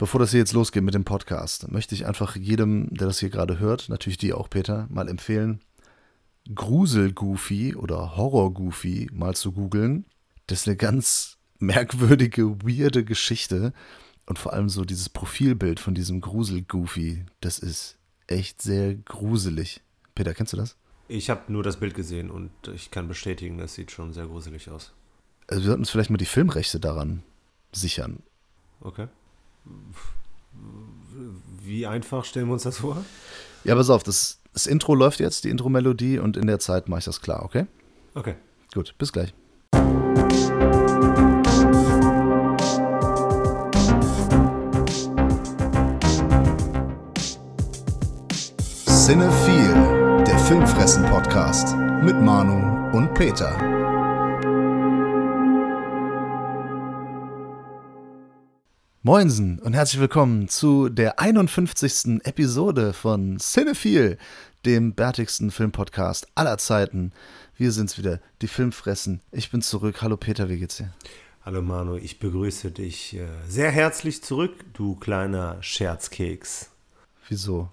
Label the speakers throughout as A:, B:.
A: Bevor das hier jetzt losgeht mit dem Podcast, möchte ich einfach jedem, der das hier gerade hört, natürlich dir auch, Peter, mal empfehlen, Grusel-Goofy oder Horror-Goofy mal zu googeln. Das ist eine ganz merkwürdige, weirde Geschichte. Und vor allem so dieses Profilbild von diesem Grusel-Goofy, das ist echt sehr gruselig. Peter, kennst du das?
B: Ich habe nur das Bild gesehen und ich kann bestätigen, das sieht schon sehr gruselig aus.
A: Also wir sollten uns vielleicht mal die Filmrechte daran sichern.
B: Okay. Wie einfach stellen wir uns das vor?
A: Ja, pass auf, das, das Intro läuft jetzt, die Intro-Melodie, und in der Zeit mache ich das klar, okay?
B: Okay.
A: Gut, bis gleich. Cinephile, der Filmfressen-Podcast mit Manu und Peter. Moinsen und herzlich willkommen zu der 51. Episode von Cinephile, dem bärtigsten Filmpodcast aller Zeiten. Wir sind's wieder, die Filmfressen. Ich bin zurück. Hallo Peter, wie geht's dir?
B: Hallo Manu, ich begrüße dich äh, sehr herzlich zurück, du kleiner Scherzkeks.
A: Wieso?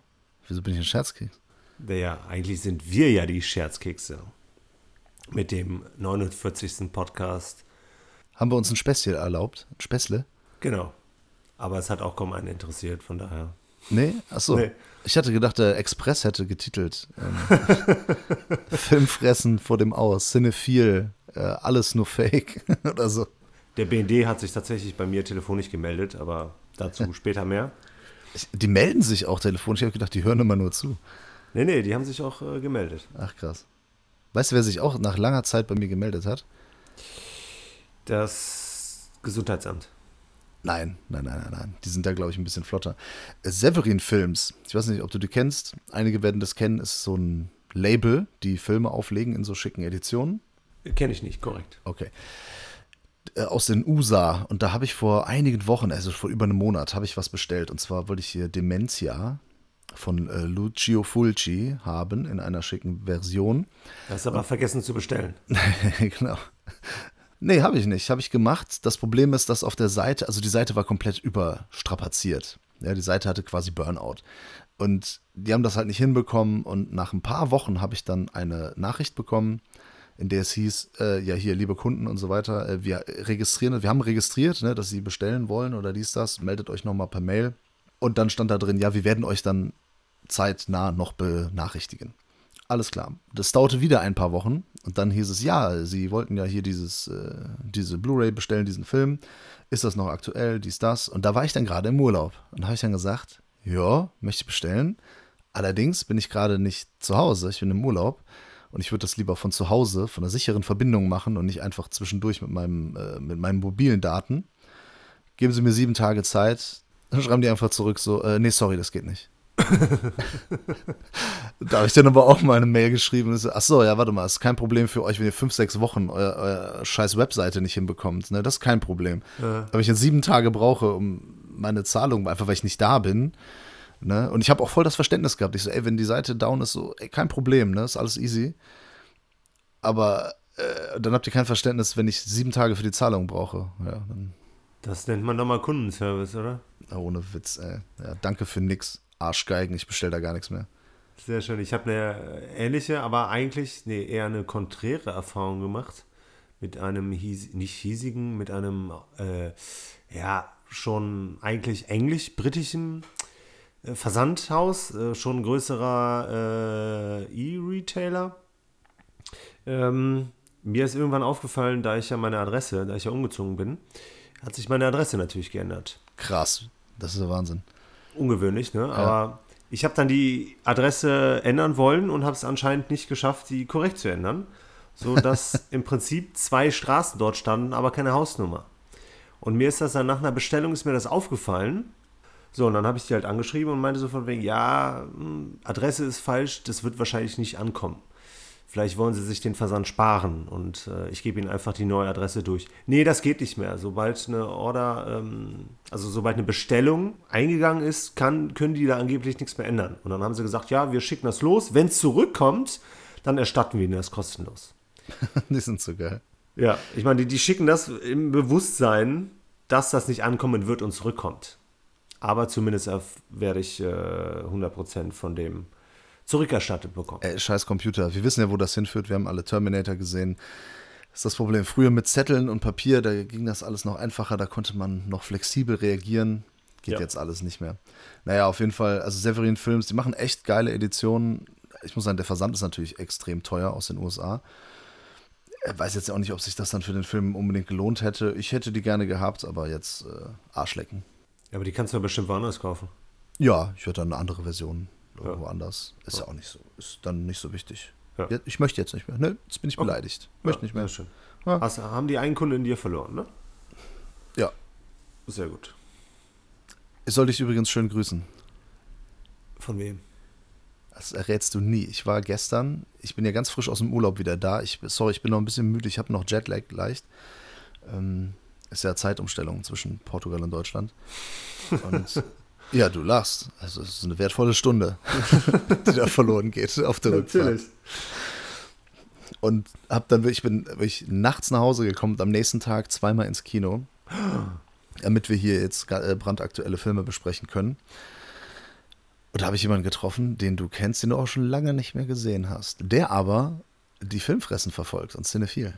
A: Wieso bin ich ein Scherzkeks?
B: Ja, eigentlich sind wir ja die Scherzkekse. Mit dem 49. Podcast.
A: Haben wir uns ein Späßchen erlaubt? Ein Späßle?
B: Genau. Aber es hat auch kaum einen interessiert, von daher.
A: Nee? Achso. Nee. Ich hatte gedacht, der Express hätte getitelt. Ähm, Filmfressen vor dem Aus, Cinephil, äh, alles nur Fake oder so.
B: Der BND hat sich tatsächlich bei mir telefonisch gemeldet, aber dazu später mehr.
A: Die melden sich auch telefonisch. Ich habe gedacht, die hören immer nur zu.
B: Nee, nee, die haben sich auch äh, gemeldet.
A: Ach, krass. Weißt du, wer sich auch nach langer Zeit bei mir gemeldet hat?
B: Das Gesundheitsamt.
A: Nein, nein, nein, nein, nein. Die sind da, glaube ich, ein bisschen flotter. Severin Films. Ich weiß nicht, ob du die kennst. Einige werden das kennen. Ist so ein Label, die Filme auflegen in so schicken Editionen.
B: Kenne ich nicht, korrekt.
A: Okay. Äh, aus den USA. Und da habe ich vor einigen Wochen, also vor über einem Monat, habe ich was bestellt. Und zwar wollte ich hier Dementia von äh, Lucio Fulci haben in einer schicken Version.
B: Das ist aber vergessen zu bestellen.
A: genau. Nee, habe ich nicht. Habe ich gemacht. Das Problem ist, dass auf der Seite, also die Seite war komplett überstrapaziert. Ja, die Seite hatte quasi Burnout. Und die haben das halt nicht hinbekommen. Und nach ein paar Wochen habe ich dann eine Nachricht bekommen, in der es hieß, äh, ja hier, liebe Kunden und so weiter, äh, wir registrieren, wir haben registriert, ne, dass sie bestellen wollen oder dies, das, meldet euch nochmal per Mail. Und dann stand da drin, ja, wir werden euch dann zeitnah noch benachrichtigen. Alles klar. Das dauerte wieder ein paar Wochen und dann hieß es, ja, sie wollten ja hier dieses, äh, diese Blu-ray bestellen, diesen Film. Ist das noch aktuell, dies, das? Und da war ich dann gerade im Urlaub. Und da habe ich dann gesagt, ja, möchte ich bestellen. Allerdings bin ich gerade nicht zu Hause, ich bin im Urlaub. Und ich würde das lieber von zu Hause, von einer sicheren Verbindung machen und nicht einfach zwischendurch mit, meinem, äh, mit meinen mobilen Daten. Geben Sie mir sieben Tage Zeit. Dann schreiben die einfach zurück so, äh, nee, sorry, das geht nicht da habe ich dann aber auch mal eine Mail geschrieben. Ach so, ja, warte mal, ist kein Problem für euch, wenn ihr fünf, sechs Wochen eure, eure scheiß Webseite nicht hinbekommt. Ne? Das ist kein Problem. Ja. Aber ich jetzt sieben Tage brauche, um meine Zahlung, einfach weil ich nicht da bin. Ne? Und ich habe auch voll das Verständnis gehabt. Ich so, ey, wenn die Seite down ist, so, ey, kein Problem, ne? Ist alles easy. Aber äh, dann habt ihr kein Verständnis, wenn ich sieben Tage für die Zahlung brauche. Ja,
B: das nennt man doch mal Kundenservice, oder?
A: Ohne Witz, ey. Ja, danke für nix. Arschgeigen, ich bestelle da gar nichts mehr.
B: Sehr schön. Ich habe eine ähnliche, aber eigentlich nee, eher eine konträre Erfahrung gemacht. Mit einem, hies, nicht hiesigen, mit einem, äh, ja, schon eigentlich englisch-britischen äh, Versandhaus, äh, schon größerer äh, E-Retailer. Ähm, mir ist irgendwann aufgefallen, da ich ja meine Adresse, da ich ja umgezogen bin, hat sich meine Adresse natürlich geändert.
A: Krass, das ist der Wahnsinn
B: ungewöhnlich, ne? Aber ich habe dann die Adresse ändern wollen und habe es anscheinend nicht geschafft, die korrekt zu ändern, so dass im Prinzip zwei Straßen dort standen, aber keine Hausnummer. Und mir ist das dann nach einer Bestellung ist mir das aufgefallen. So, und dann habe ich die halt angeschrieben und meinte so von wegen, ja, hm, Adresse ist falsch, das wird wahrscheinlich nicht ankommen. Vielleicht wollen sie sich den Versand sparen und äh, ich gebe ihnen einfach die neue Adresse durch. Nee, das geht nicht mehr. Sobald eine Order, ähm, also sobald eine Bestellung eingegangen ist, kann, können die da angeblich nichts mehr ändern. Und dann haben sie gesagt, ja, wir schicken das los. Wenn es zurückkommt, dann erstatten wir ihnen das kostenlos.
A: die sind so geil.
B: Ja, ich meine, die, die schicken das im Bewusstsein, dass das nicht ankommen wird und zurückkommt. aber zumindest werde ich äh, 100% von dem zurückerstattet bekommen.
A: Ey, scheiß Computer. Wir wissen ja, wo das hinführt. Wir haben alle Terminator gesehen. Das ist das Problem. Früher mit Zetteln und Papier, da ging das alles noch einfacher. Da konnte man noch flexibel reagieren. Geht ja. jetzt alles nicht mehr. Naja, auf jeden Fall, also Severin Films, die machen echt geile Editionen. Ich muss sagen, der Versand ist natürlich extrem teuer aus den USA. Ich weiß jetzt auch nicht, ob sich das dann für den Film unbedingt gelohnt hätte. Ich hätte die gerne gehabt, aber jetzt äh, Arschlecken.
B: Ja, aber die kannst du ja bestimmt woanders kaufen.
A: Ja, ich würde dann eine andere Version irgendwo ja. anders. Ist ja. auch nicht so, ist dann nicht so wichtig. Ich möchte jetzt nicht mehr. Ne, jetzt bin ich beleidigt. Okay. Möchte nicht mehr.
B: Schön. Hast, haben die einen Kunden in dir verloren, ne?
A: Ja.
B: Sehr gut.
A: Ich soll dich übrigens schön grüßen.
B: Von wem?
A: Das errätst du nie. Ich war gestern, ich bin ja ganz frisch aus dem Urlaub wieder da. Ich, sorry, ich bin noch ein bisschen müde, ich habe noch Jetlag leicht. Ähm, ist ja Zeitumstellung zwischen Portugal und Deutschland. Und ja, du lachst. Also es ist eine wertvolle Stunde, die da verloren geht auf der Rückfahrt. Natürlich. Und hab dann ich bin wirklich nachts nach Hause gekommen und am nächsten Tag zweimal ins Kino, damit wir hier jetzt äh, brandaktuelle Filme besprechen können. Und da habe ich jemanden getroffen, den du kennst, den du auch schon lange nicht mehr gesehen hast. Der aber die Filmfressen verfolgt und Cinephil.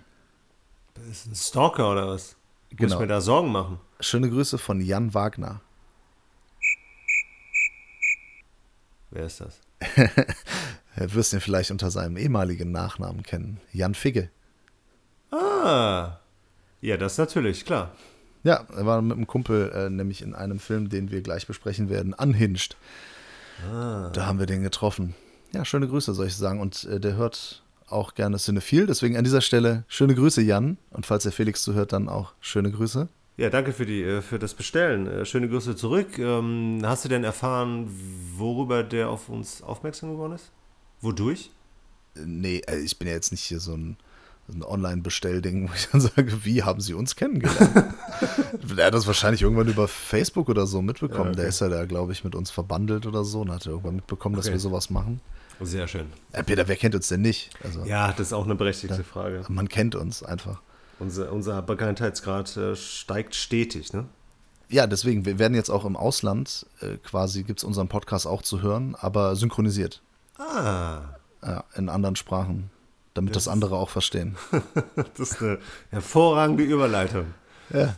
B: Das ist ein Stalker oder was? Genau. Muss ich mir da Sorgen machen?
A: Schöne Grüße von Jan Wagner.
B: Wer ist das?
A: du wirst ihn vielleicht unter seinem ehemaligen Nachnamen kennen. Jan Figge.
B: Ah. Ja, das natürlich, klar.
A: Ja, er war mit einem Kumpel äh, nämlich in einem Film, den wir gleich besprechen werden, Unhinged. Ah. Da haben wir den getroffen. Ja, schöne Grüße, soll ich sagen. Und äh, der hört auch gerne Cinephil. Deswegen an dieser Stelle schöne Grüße, Jan. Und falls der Felix zuhört, dann auch schöne Grüße.
B: Ja, danke für, die, äh, für das Bestellen. Äh, schöne Grüße zurück. Ähm, hast du denn erfahren, worüber der auf uns aufmerksam geworden ist? Wodurch?
A: Nee, äh, ich bin ja jetzt nicht hier so ein, ein Online-Bestellding, wo ich dann sage, wie haben sie uns kennengelernt? der hat das wahrscheinlich irgendwann über Facebook oder so mitbekommen. Ja, okay. Der ist ja da, glaube ich, mit uns verbandelt oder so und hat irgendwann mitbekommen, okay. dass wir sowas machen.
B: Sehr schön.
A: Äh, Peter, wer kennt uns denn nicht?
B: Also, ja, das ist auch eine berechtigte Frage.
A: Man kennt uns einfach.
B: Unser, unser Bekanntheitsgrad äh, steigt stetig, ne?
A: Ja, deswegen, wir werden jetzt auch im Ausland äh, quasi, gibt es unseren Podcast auch zu hören, aber synchronisiert.
B: Ah.
A: Ja, in anderen Sprachen, damit das, das andere auch verstehen.
B: das ist eine hervorragende Überleitung.
A: Ja.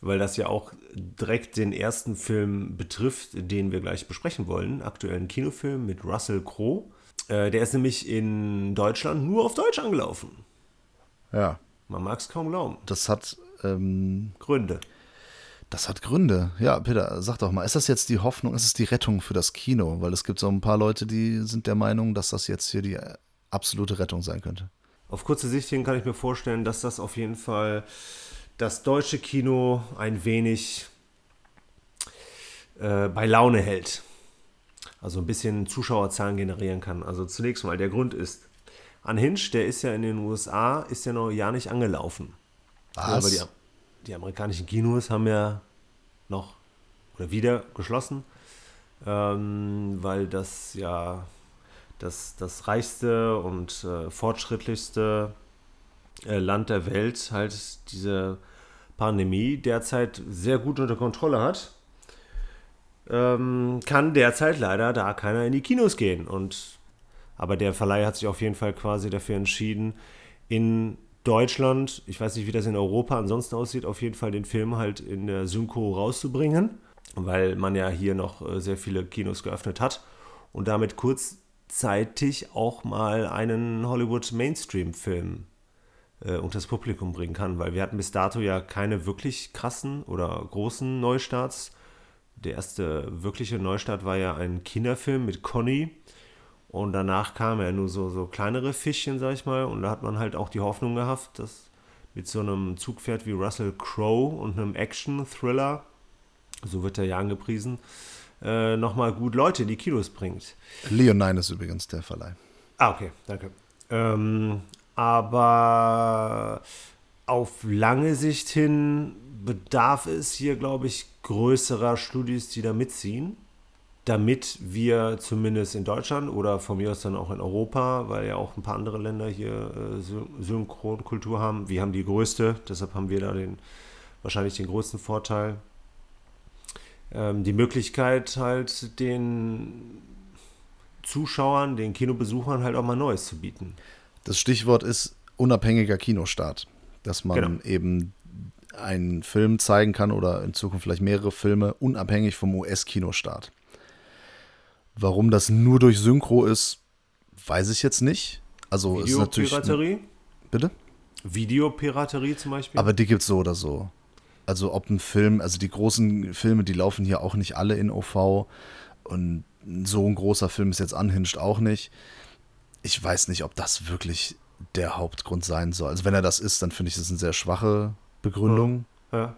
B: Weil das ja auch direkt den ersten Film betrifft, den wir gleich besprechen wollen. Aktuellen Kinofilm mit Russell Crowe. Äh, der ist nämlich in Deutschland nur auf Deutsch angelaufen.
A: Ja.
B: Man mag es kaum glauben.
A: Das hat ähm,
B: Gründe.
A: Das hat Gründe. Ja, Peter, sag doch mal, ist das jetzt die Hoffnung, ist es die Rettung für das Kino? Weil es gibt so ein paar Leute, die sind der Meinung, dass das jetzt hier die absolute Rettung sein könnte.
B: Auf kurze Sicht hin kann ich mir vorstellen, dass das auf jeden Fall das deutsche Kino ein wenig äh, bei Laune hält. Also ein bisschen Zuschauerzahlen generieren kann. Also zunächst mal, der Grund ist, Unhinged, der ist ja in den USA, ist ja noch ja nicht angelaufen.
A: Was?
B: Ja, die, die, amerikanischen Kinos haben ja noch oder wieder geschlossen, ähm, weil das ja das, das reichste und äh, fortschrittlichste äh, Land der Welt halt diese Pandemie derzeit sehr gut unter Kontrolle hat, ähm, kann derzeit leider da keiner in die Kinos gehen. Und aber der Verleih hat sich auf jeden Fall quasi dafür entschieden, in Deutschland, ich weiß nicht, wie das in Europa ansonsten aussieht, auf jeden Fall den Film halt in der Synchro rauszubringen, weil man ja hier noch äh, sehr viele Kinos geöffnet hat und damit kurzzeitig auch mal einen Hollywood Mainstream-Film äh, unter das Publikum bringen kann, weil wir hatten bis dato ja keine wirklich krassen oder großen Neustarts. Der erste wirkliche Neustart war ja ein Kinderfilm mit Conny, und danach kamen ja nur so, so kleinere Fischchen, sag ich mal. Und da hat man halt auch die Hoffnung gehabt, dass mit so einem Zugpferd wie Russell Crowe und einem Action-Thriller, so wird er ja angepriesen, äh, nochmal gut Leute in die Kinos bringt.
A: Leonine ist übrigens der Verleih.
B: Ah, okay, danke. Ähm, aber auf lange Sicht hin bedarf es hier, glaube ich, größerer Studios, die da mitziehen damit wir zumindest in Deutschland oder von mir aus dann auch in Europa, weil ja auch ein paar andere Länder hier äh, Synchronkultur haben. Wir haben die größte, deshalb haben wir da den, wahrscheinlich den größten Vorteil. ähm, die Möglichkeit halt den Zuschauern, den Kinobesuchern halt auch mal Neues zu bieten.
A: Das Stichwort ist unabhängiger Kinostart. Dass man genau. eben einen Film zeigen kann oder in Zukunft vielleicht mehrere Filme unabhängig vom US-Kinostart. Warum das nur durch Synchro ist, weiß ich jetzt nicht. Also ist natürlich.
B: Videopiraterie?
A: Bitte?
B: Videopiraterie zum Beispiel?
A: Aber die gibt es so oder so. Also ob ein Film, also die großen Filme, die laufen hier auch nicht alle in OV und so ein großer Film ist jetzt unhinged auch nicht. Ich weiß nicht, ob das wirklich der Hauptgrund sein soll. Also wenn er das ist, dann finde ich das eine sehr schwache Begründung. Ja. ja.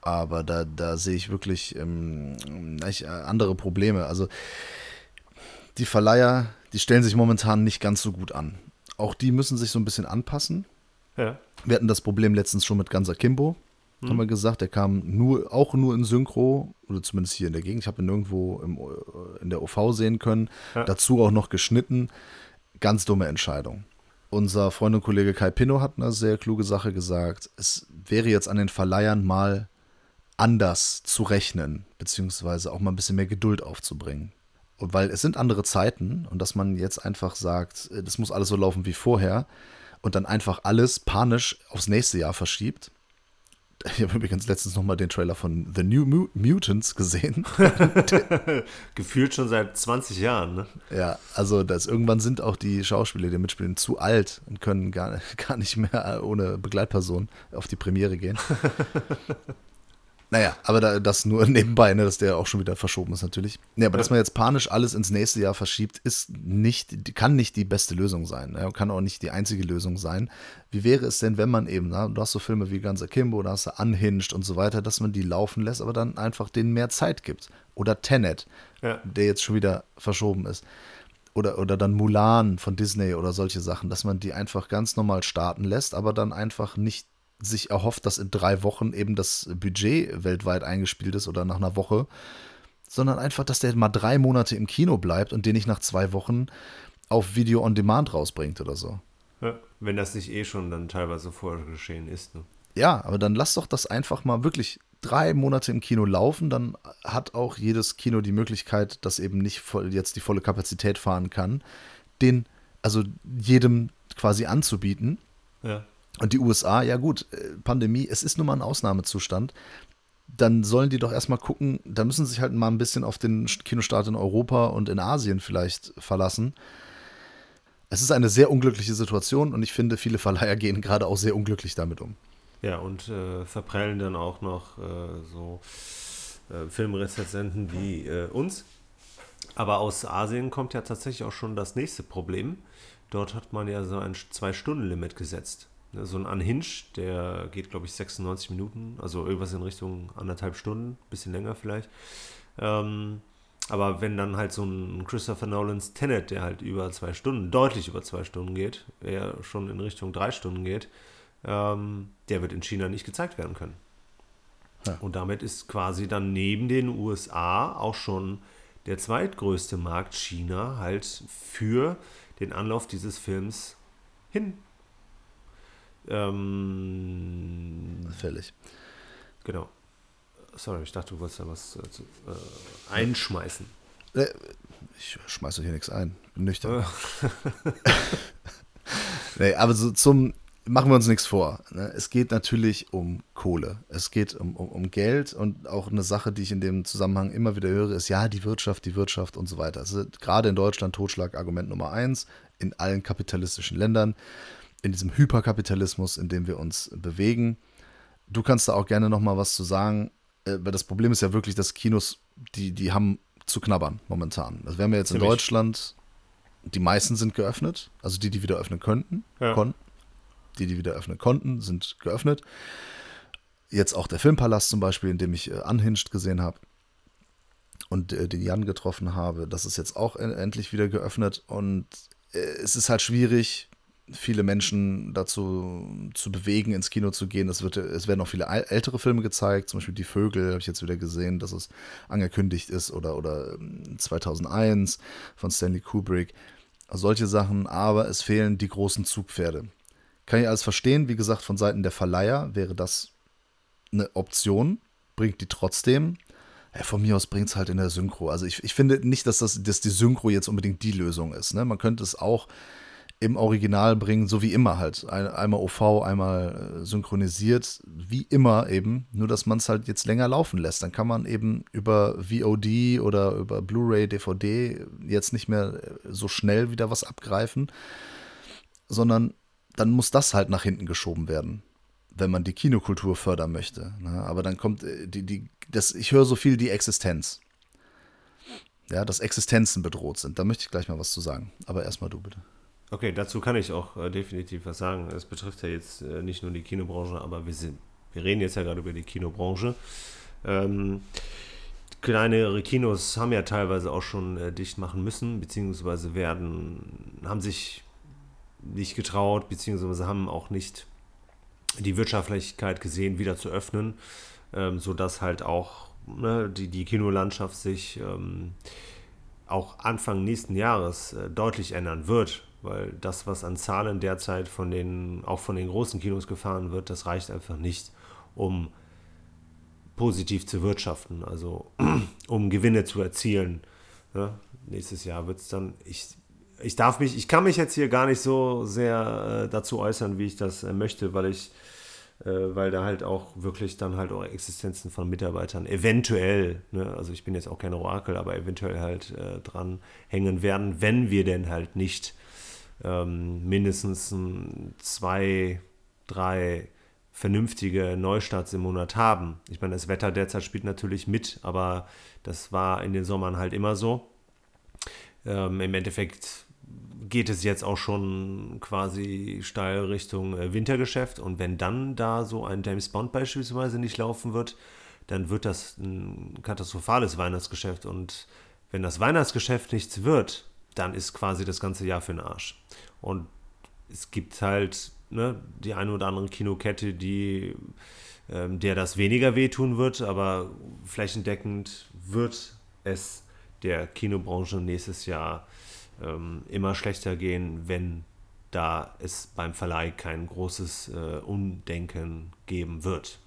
A: Aber da, da sehe ich wirklich ähm, andere Probleme. Also die Verleiher, die stellen sich momentan nicht ganz so gut an. Auch die müssen sich so ein bisschen anpassen. Ja. Wir hatten das Problem letztens schon mit Ganser Kimbo. Hm. Haben wir gesagt, der kam nur, auch nur in Synchro, oder zumindest hier in der Gegend. Ich habe ihn nirgendwo im, in der OV sehen können. Ja. Dazu auch noch geschnitten. Ganz dumme Entscheidung. Unser Freund und Kollege Kai Pinno hat eine sehr kluge Sache gesagt. Es wäre jetzt an den Verleihern mal anders zu rechnen, beziehungsweise auch mal ein bisschen mehr Geduld aufzubringen. Und weil es sind andere Zeiten und dass man jetzt einfach sagt, äh, das muss alles so laufen wie vorher und dann einfach alles panisch aufs nächste Jahr verschiebt. Ich habe übrigens letztens nochmal den Trailer von The New Mutants gesehen.
B: Gefühlt schon seit 20 Jahren, ne?
A: Ja, also das, irgendwann sind auch die Schauspieler, die mitspielen, zu alt und können gar, gar nicht mehr ohne Begleitperson auf die Premiere gehen. Naja, aber da, das nur nebenbei, ne, dass der auch schon wieder verschoben ist natürlich. Ja, aber ja. dass man jetzt panisch alles ins nächste Jahr verschiebt, ist nicht, kann nicht die beste Lösung sein. Ne, kann auch nicht die einzige Lösung sein. Wie wäre es denn, wenn man eben, na, du hast so Filme wie Guns Akimbo, da hast du Unhinged und so weiter, dass man die laufen lässt, aber dann einfach denen mehr Zeit gibt. Oder Tenet, ja. der jetzt schon wieder verschoben ist. Oder, oder dann Mulan von Disney oder solche Sachen, dass man die einfach ganz normal starten lässt, aber dann einfach nicht sich erhofft, dass in drei Wochen eben das Budget weltweit eingespielt ist oder nach einer Woche, sondern einfach, dass der mal drei Monate im Kino bleibt und den nicht nach zwei Wochen auf Video on Demand rausbringt oder so.
B: Ja, wenn das nicht eh schon dann teilweise vorher geschehen ist. Ne?
A: Ja, aber dann lass doch das einfach mal wirklich drei Monate im Kino laufen, dann hat auch jedes Kino die Möglichkeit, das eben nicht voll, jetzt die volle Kapazität fahren kann, den, also jedem quasi anzubieten. Ja. Und die USA, ja gut, äh, Pandemie, es ist nun mal ein Ausnahmezustand. Dann sollen die doch erstmal gucken, da müssen sie sich halt mal ein bisschen auf den Kinostart in Europa und in Asien vielleicht verlassen. Es ist eine sehr unglückliche Situation und ich finde, viele Verleiher gehen gerade auch sehr unglücklich damit um.
B: Ja, und äh, verprellen dann auch noch äh, so äh, Filmrezensenten wie äh, uns. Aber aus Asien kommt ja tatsächlich auch schon das nächste Problem. Dort hat man ja so ein Zwei-Stunden-Limit gesetzt. So ein Unhinge, der geht, glaube ich, 96 Minuten, also irgendwas in Richtung anderthalb Stunden, bisschen länger vielleicht. Ähm, aber wenn dann halt so ein Christopher Nolans Tenet, der halt über zwei Stunden, deutlich über zwei Stunden geht, eher schon in Richtung drei Stunden geht, ähm, der wird in China nicht gezeigt werden können. Ja. Und damit ist quasi dann neben den USA auch schon der zweitgrößte Markt China halt für den Anlauf dieses Films hin ähm,
A: Fällig.
B: Genau. Sorry, ich dachte, du wolltest da was äh, äh, einschmeißen.
A: Äh, ich schmeiße hier nichts ein. Bin nüchtern. nee, aber so zum, machen wir uns nichts vor. Ne? Es geht natürlich um Kohle. Es geht um, um, um, Geld und auch eine Sache, die ich in dem Zusammenhang immer wieder höre, ist ja, die Wirtschaft, die Wirtschaft und so weiter. Also gerade in Deutschland Totschlagargument Nummer eins, in allen kapitalistischen Ländern in diesem Hyperkapitalismus, in dem wir uns bewegen. Du kannst da auch gerne noch mal was zu sagen, äh, weil das Problem ist ja wirklich, dass Kinos, die, die haben zu knabbern momentan. Also wir haben ja jetzt Ziemlich. in Deutschland, die meisten sind geöffnet, also die, die wieder öffnen könnten, ja. konnten. Die, die wieder öffnen konnten, sind geöffnet. Jetzt auch der Filmpalast zum Beispiel, in dem ich äh, Unhinged gesehen habe und äh, den Jan getroffen habe, das ist jetzt auch endlich wieder geöffnet und äh, es ist halt schwierig, viele Menschen dazu zu bewegen, ins Kino zu gehen. Es, wird, es werden auch viele ältere Filme gezeigt, zum Beispiel Die Vögel, habe ich jetzt wieder gesehen, dass es angekündigt ist, oder, oder 2001 ähm, von Stanley Kubrick. Solche Sachen, aber es fehlen die großen Zugpferde. Kann ich alles verstehen, wie gesagt, von Seiten der Verleiher wäre das eine Option, bringt die trotzdem. Ja, von mir aus bringt es halt in der Synchro. Also ich, ich finde nicht, dass, das, dass die Synchro jetzt unbedingt die Lösung ist. Ne? Man könnte es auch im Original bringen, so wie immer halt. Ein, einmal OV, einmal äh, synchronisiert, wie immer eben. Nur, dass man es halt jetzt länger laufen lässt. Dann kann man eben über VOD oder über Blu-ray, DVD jetzt nicht mehr äh, so schnell wieder was abgreifen, sondern dann muss das halt nach hinten geschoben werden, wenn man die Kinokultur fördern möchte. Ne? Aber dann kommt äh, die, die, das, ich höre so viel die Existenz. Ja, dass Existenzen bedroht sind. Da möchte ich gleich mal was zu sagen. Aber erstmal du bitte.
B: Okay, dazu kann ich auch äh, definitiv was sagen. Es betrifft ja jetzt äh, nicht nur die Kinobranche, aber wir, sind, wir reden jetzt ja gerade über die Kinobranche. Ähm, kleinere Kinos haben ja teilweise auch schon äh, dicht machen müssen, beziehungsweise werden, haben sich nicht getraut, beziehungsweise haben auch nicht die Wirtschaftlichkeit gesehen, wieder zu öffnen, ähm, sodass halt auch ne, die, die Kinolandschaft sich ähm, auch Anfang nächsten Jahres äh, deutlich ändern wird weil das, was an Zahlen derzeit von den, auch von den großen Kinos gefahren wird, das reicht einfach nicht, um positiv zu wirtschaften, also um Gewinne zu erzielen. Ja, nächstes Jahr wird es dann, ich, ich darf mich, ich kann mich jetzt hier gar nicht so sehr äh, dazu äußern, wie ich das äh, möchte, weil ich, äh, weil da halt auch wirklich dann halt auch Existenzen von Mitarbeitern eventuell, ne, also ich bin jetzt auch kein Orakel, aber eventuell halt äh, dran hängen werden, wenn wir denn halt nicht ähm, mindestens zwei, drei vernünftige Neustarts im Monat haben. Ich meine, das Wetter derzeit spielt natürlich mit, aber das war in den Sommern halt immer so. Ähm, Im Endeffekt geht es jetzt auch schon quasi steil Richtung äh, Wintergeschäft und wenn dann da so ein James Bond beispielsweise nicht laufen wird, dann wird das ein katastrophales Weihnachtsgeschäft und wenn das Weihnachtsgeschäft nichts wird, dann ist quasi das ganze Jahr für den Arsch. Und es gibt halt ne, die eine oder andere Kinokette, die ähm, der das weniger wehtun wird, aber flächendeckend wird es der Kinobranche nächstes Jahr ähm, immer schlechter gehen, wenn da es beim Verleih kein großes äh, Umdenken geben wird.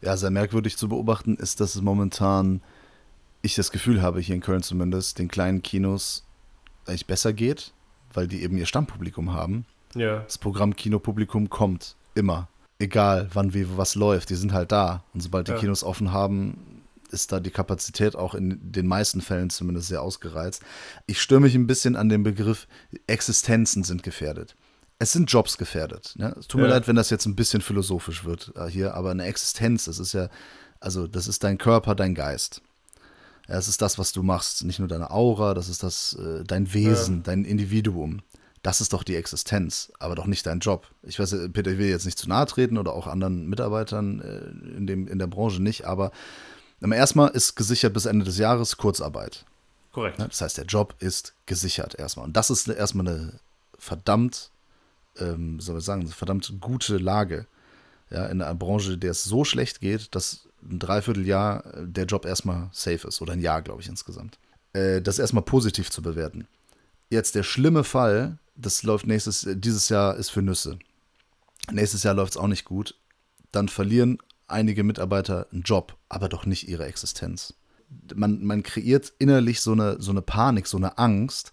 A: Ja, sehr merkwürdig zu beobachten ist, dass es momentan, ich das Gefühl habe, hier in Köln zumindest, den kleinen Kinos eigentlich besser geht, weil die eben ihr Stammpublikum haben. Ja. Das Programm Kinopublikum kommt immer. Egal, wann wie was läuft, die sind halt da. Und sobald die ja. Kinos offen haben, ist da die Kapazität auch in den meisten Fällen zumindest sehr ausgereizt. Ich störe mich ein bisschen an dem Begriff, Existenzen sind gefährdet. Es sind Jobs gefährdet. Ne? Es tut mir ja. leid, wenn das jetzt ein bisschen philosophisch wird äh, hier, aber eine Existenz, das ist ja, also das ist dein Körper, dein Geist. Es ist das, was du machst, nicht nur deine Aura, das ist das, äh, dein Wesen, ja. dein Individuum. Das ist doch die Existenz, aber doch nicht dein Job. Ich weiß, äh, Peter, ich will jetzt nicht zu nahe treten oder auch anderen Mitarbeitern äh, in, dem, in der Branche nicht, aber erstmal ist gesichert bis Ende des Jahres Kurzarbeit.
B: Korrekt.
A: Das heißt, der Job ist gesichert erstmal. Und das ist erstmal eine verdammt, ähm, soll ich sagen, verdammt gute Lage. Ja, in einer Branche, der es so schlecht geht, dass ein Dreivierteljahr äh, der Job erstmal safe ist. Oder ein Jahr, glaube ich, insgesamt. Äh, das erstmal positiv zu bewerten. Jetzt der schlimme Fall, das läuft nächstes, äh, dieses Jahr ist für Nüsse. Nächstes Jahr läuft es auch nicht gut. Dann verlieren einige Mitarbeiter einen Job, aber doch nicht ihre Existenz. Man, man kreiert innerlich so eine, so eine Panik, so eine Angst,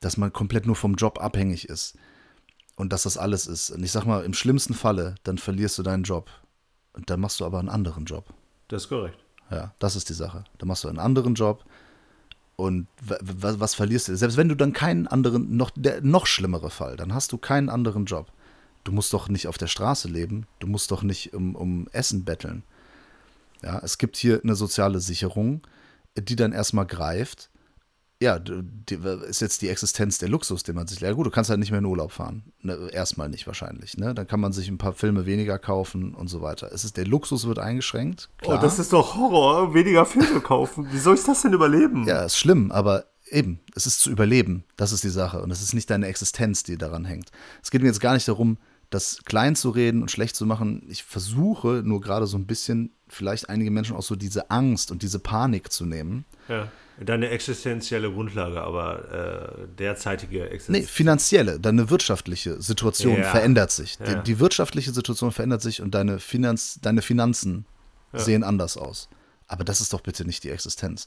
A: dass man komplett nur vom Job abhängig ist. Und dass das alles ist. Und ich sag mal, im schlimmsten Falle, dann verlierst du deinen Job. Und dann machst du aber einen anderen Job.
B: Das ist korrekt.
A: Ja, das ist die Sache. Dann machst du einen anderen Job und was, was verlierst du? Selbst wenn du dann keinen anderen, noch der noch schlimmere Fall, dann hast du keinen anderen Job. Du musst doch nicht auf der Straße leben, du musst doch nicht um, um Essen betteln. Ja, es gibt hier eine soziale Sicherung, die dann erstmal greift ja, ist jetzt die Existenz der Luxus, den man sich. Ja, gut, du kannst halt nicht mehr in Urlaub fahren. Ne, erstmal nicht wahrscheinlich. Ne? Dann kann man sich ein paar Filme weniger kaufen und so weiter. Es ist, der Luxus wird eingeschränkt.
B: Oh, klar. Oh, das ist doch Horror, weniger Filme kaufen. Wie soll ich das denn überleben?
A: Ja, ist schlimm, aber eben, es ist zu überleben. Das ist die Sache. Und es ist nicht deine Existenz, die daran hängt. Es geht mir jetzt gar nicht darum, das klein zu reden und schlecht zu machen. Ich versuche nur gerade so ein bisschen, vielleicht einige Menschen auch so diese Angst und diese Panik zu nehmen.
B: Ja Deine existenzielle Grundlage, aber äh, derzeitige
A: Existenz. Nee, finanzielle, deine wirtschaftliche Situation ja. verändert sich. Ja. Die, die, wirtschaftliche Situation verändert sich und deine, Finanz, deine Finanzen ja. sehen anders aus. Aber das ist doch bitte nicht die Existenz.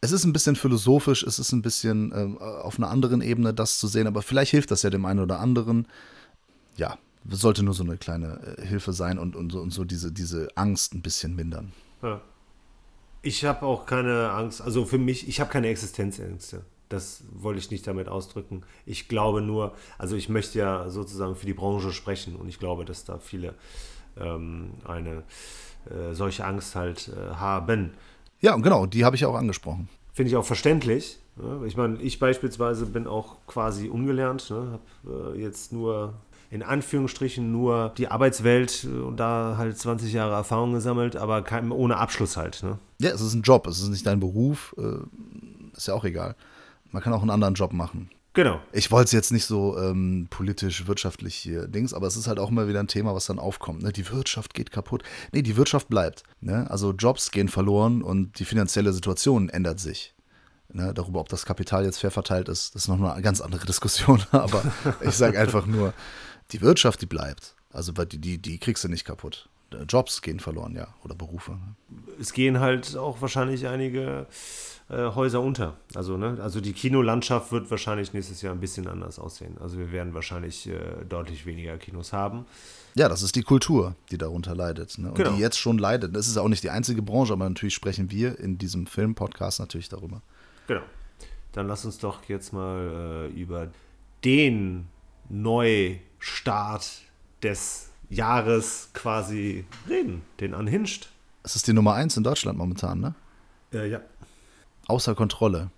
A: Es ist ein bisschen philosophisch, es ist ein bisschen äh, auf einer anderen Ebene, das zu sehen, aber vielleicht hilft das ja dem einen oder anderen. Ja, sollte nur so eine kleine äh, Hilfe sein und, und, so, und so diese, diese Angst ein bisschen mindern. Ja.
B: Ich habe auch keine Angst, also für mich, ich habe keine Existenzängste. Das wollte ich nicht damit ausdrücken. Ich glaube nur, also ich möchte ja sozusagen für die Branche sprechen und ich glaube, dass da viele ähm, eine äh, solche Angst halt äh, haben.
A: Ja, genau, die habe ich auch angesprochen.
B: Finde ich auch verständlich. Ne? Ich meine, ich beispielsweise bin auch quasi ungelernt, ne? habe äh, jetzt nur in Anführungsstrichen nur die Arbeitswelt äh, und da halt 20 Jahre Erfahrung gesammelt, aber kein, ohne Abschluss halt. Ne?
A: Ja, es ist ein Job, es ist nicht dein Beruf, äh, ist ja auch egal. Man kann auch einen anderen Job machen.
B: Genau.
A: Ich wollte es jetzt nicht so ähm, politisch, wirtschaftlich hier Dings, aber es ist halt auch immer wieder ein Thema, was dann aufkommt. Ne? Die Wirtschaft geht kaputt. Nee, die Wirtschaft bleibt. Ne? Also Jobs gehen verloren und die finanzielle Situation ändert sich. Ne? Darüber, ob das Kapital jetzt fair verteilt ist, das ist noch eine ganz andere Diskussion. aber ich sage einfach nur, die Wirtschaft, die bleibt. Also die, die, die kriegst du nicht kaputt. Jobs gehen verloren, ja, oder Berufe.
B: Es gehen halt auch wahrscheinlich einige äh, Häuser unter. Also, ne, also die Kinolandschaft wird wahrscheinlich nächstes Jahr ein bisschen anders aussehen. Also wir werden wahrscheinlich äh, deutlich weniger Kinos haben.
A: Ja, das ist die Kultur, die darunter leidet. Ne? Und genau. die jetzt schon leidet. Das ist auch nicht die einzige Branche, aber natürlich sprechen wir in diesem Film-Podcast natürlich darüber.
B: Genau. Dann lass uns doch jetzt mal äh, über den Neustart des Jahres quasi reden, den Unhinged.
A: Es ist die Nummer 1 in Deutschland momentan, ne?
B: Äh, ja.
A: Außer Kontrolle.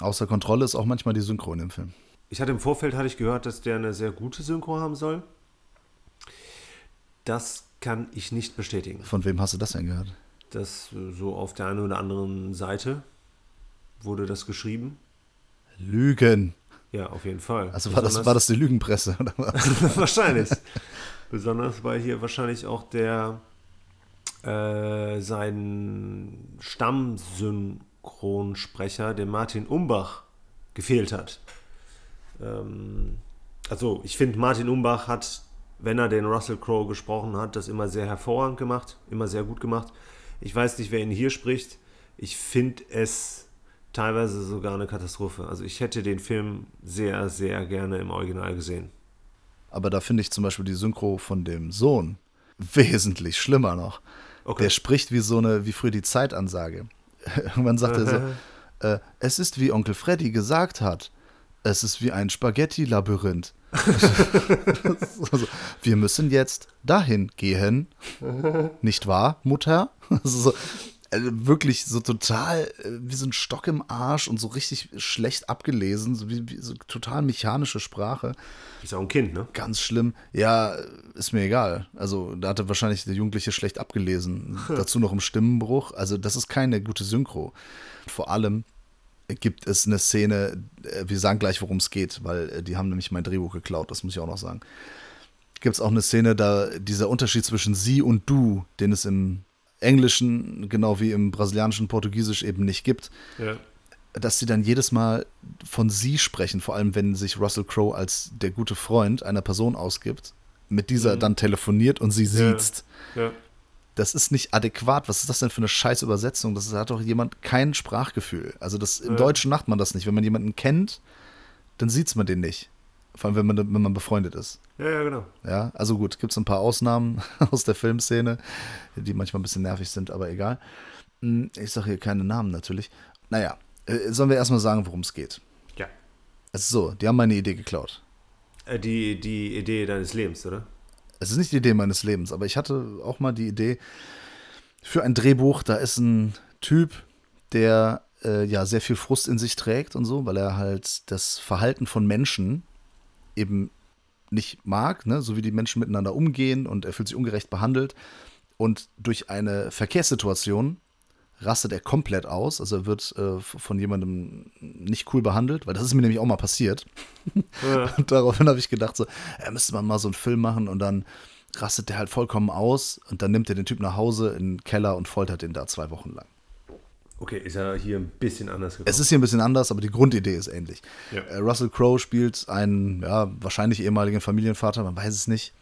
A: Außer Kontrolle ist auch manchmal die Synchro in dem Film.
B: Ich hatte im Vorfeld hatte ich gehört, dass der eine sehr gute Synchro haben soll. Das kann ich nicht bestätigen.
A: Von wem hast du das denn gehört?
B: Das äh, so auf der einen oder anderen Seite wurde das geschrieben.
A: Lügen.
B: Ja, auf jeden Fall.
A: Also war das, war das die Lügenpresse oder
B: was? wahrscheinlich. Besonders weil hier wahrscheinlich auch der äh, sein Stammsynchro Synchronsprecher, dem Martin Umbach, gefehlt hat. Ähm, also ich finde, Martin Umbach hat, wenn er den Russell Crowe gesprochen hat, das immer sehr hervorragend gemacht, immer sehr gut gemacht. Ich weiß nicht, wer ihn hier spricht. Ich finde es teilweise sogar eine Katastrophe. Also ich hätte den Film sehr, sehr gerne im Original gesehen.
A: Aber da finde ich zum Beispiel die Synchro von dem Sohn wesentlich schlimmer noch. Okay. Der spricht wie so eine, wie früher die Zeitansage. Irgendwann sagt er so, äh, es ist wie Onkel Freddy gesagt hat, es ist wie ein Spaghetti-Labyrinth. also, wir müssen jetzt dahin gehen. Nicht wahr, Mutter? so, also wirklich so total äh, wie so ein Stock im Arsch und so richtig schlecht abgelesen, so wie, wie so total mechanische Sprache.
B: Ist auch ein Kind, ne?
A: Ganz schlimm. Ja, ist mir egal. Also, da hatte wahrscheinlich der Jugendliche schlecht abgelesen. Dazu noch im Stimmenbruch. Also, das ist keine gute Synchro. Vor allem gibt es eine Szene, äh, wir sagen gleich, worum es geht, weil äh, die haben nämlich mein Drehbuch geklaut, das muss ich auch noch sagen. Gibt es auch eine Szene, da dieser Unterschied zwischen sie und du, den es im Englischen, genau wie im brasilianischen Portugiesisch eben nicht gibt. Ja. Dass sie dann jedes Mal von sie sprechen, vor allem wenn sich Russell Crowe als der gute Freund einer Person ausgibt, mit dieser mhm. dann telefoniert und sie sieht. Ja. ja. Das ist nicht adäquat. Was ist das denn für eine scheiß Übersetzung? Das hat doch jemand kein Sprachgefühl. Also das, im ja. Deutschen macht man das nicht. Wenn man jemanden kennt, dann sieht man den nicht. Vor allem, wenn man, wenn man befreundet ist.
B: Ja, ja, genau.
A: Ja, also gut, gibt es ein paar Ausnahmen aus der Filmszene, die manchmal ein bisschen nervig sind, aber egal. Hm, ich sage hier keine Namen natürlich. Naja, äh, sollen wir erstmal sagen, worum es geht?
B: Ja.
A: Also so, die haben meine Idee geklaut.
B: Äh, die, die Idee deines Lebens, oder?
A: Es ist nicht die Idee meines Lebens, aber ich hatte auch mal die Idee für ein Drehbuch, da ist ein Typ, der äh, ja sehr viel Frust in sich trägt und so, weil er halt das Verhalten von Menschen eben nicht mag, ne? so wie die Menschen miteinander umgehen und er fühlt sich ungerecht behandelt. Und durch eine Verkehrssituation rastet er komplett aus. Also er wird äh, von jemandem nicht cool behandelt, weil das ist mir nämlich auch mal passiert. Ja. Und daraufhin habe ich gedacht, so, er müsste man mal so einen Film machen und dann rastet der halt vollkommen aus und dann nimmt er den Typ nach Hause in den Keller und foltert ihn da zwei Wochen lang.
B: Okay, ist ja hier ein bisschen anders
A: gekommen. Es ist hier ein bisschen anders, aber die Grundidee ist ähnlich. Ja. Äh, Russell Crowe spielt einen, ja, wahrscheinlich ehemaligen Familienvater, man weiß es nicht.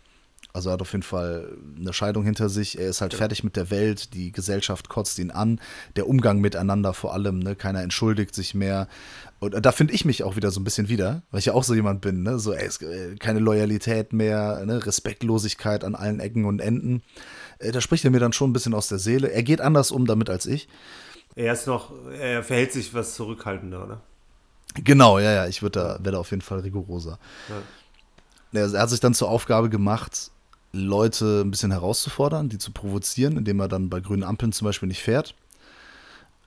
A: Also er hat auf jeden Fall eine Scheidung hinter sich. Er ist halt ja. fertig mit der Welt. Die Gesellschaft kotzt ihn an. Der Umgang miteinander vor allem. Ne? Keiner entschuldigt sich mehr. Und da finde ich mich auch wieder so ein bisschen wieder, weil ich ja auch so jemand bin. Ne? So, ey, äh, keine Loyalität mehr, ne? Respektlosigkeit an allen Ecken und Enden. Äh, da spricht er mir dann schon ein bisschen aus der Seele. Er geht anders um damit als ich.
B: Er ist noch, er verhält sich was zurückhaltender, oder?
A: Genau, ja, ja. Ich würde da, wäre da auf jeden Fall rigoroser. Ja. Er hat sich dann zur Aufgabe gemacht, Leute ein bisschen herauszufordern, die zu provozieren, indem er dann bei grünen Ampeln zum Beispiel nicht fährt.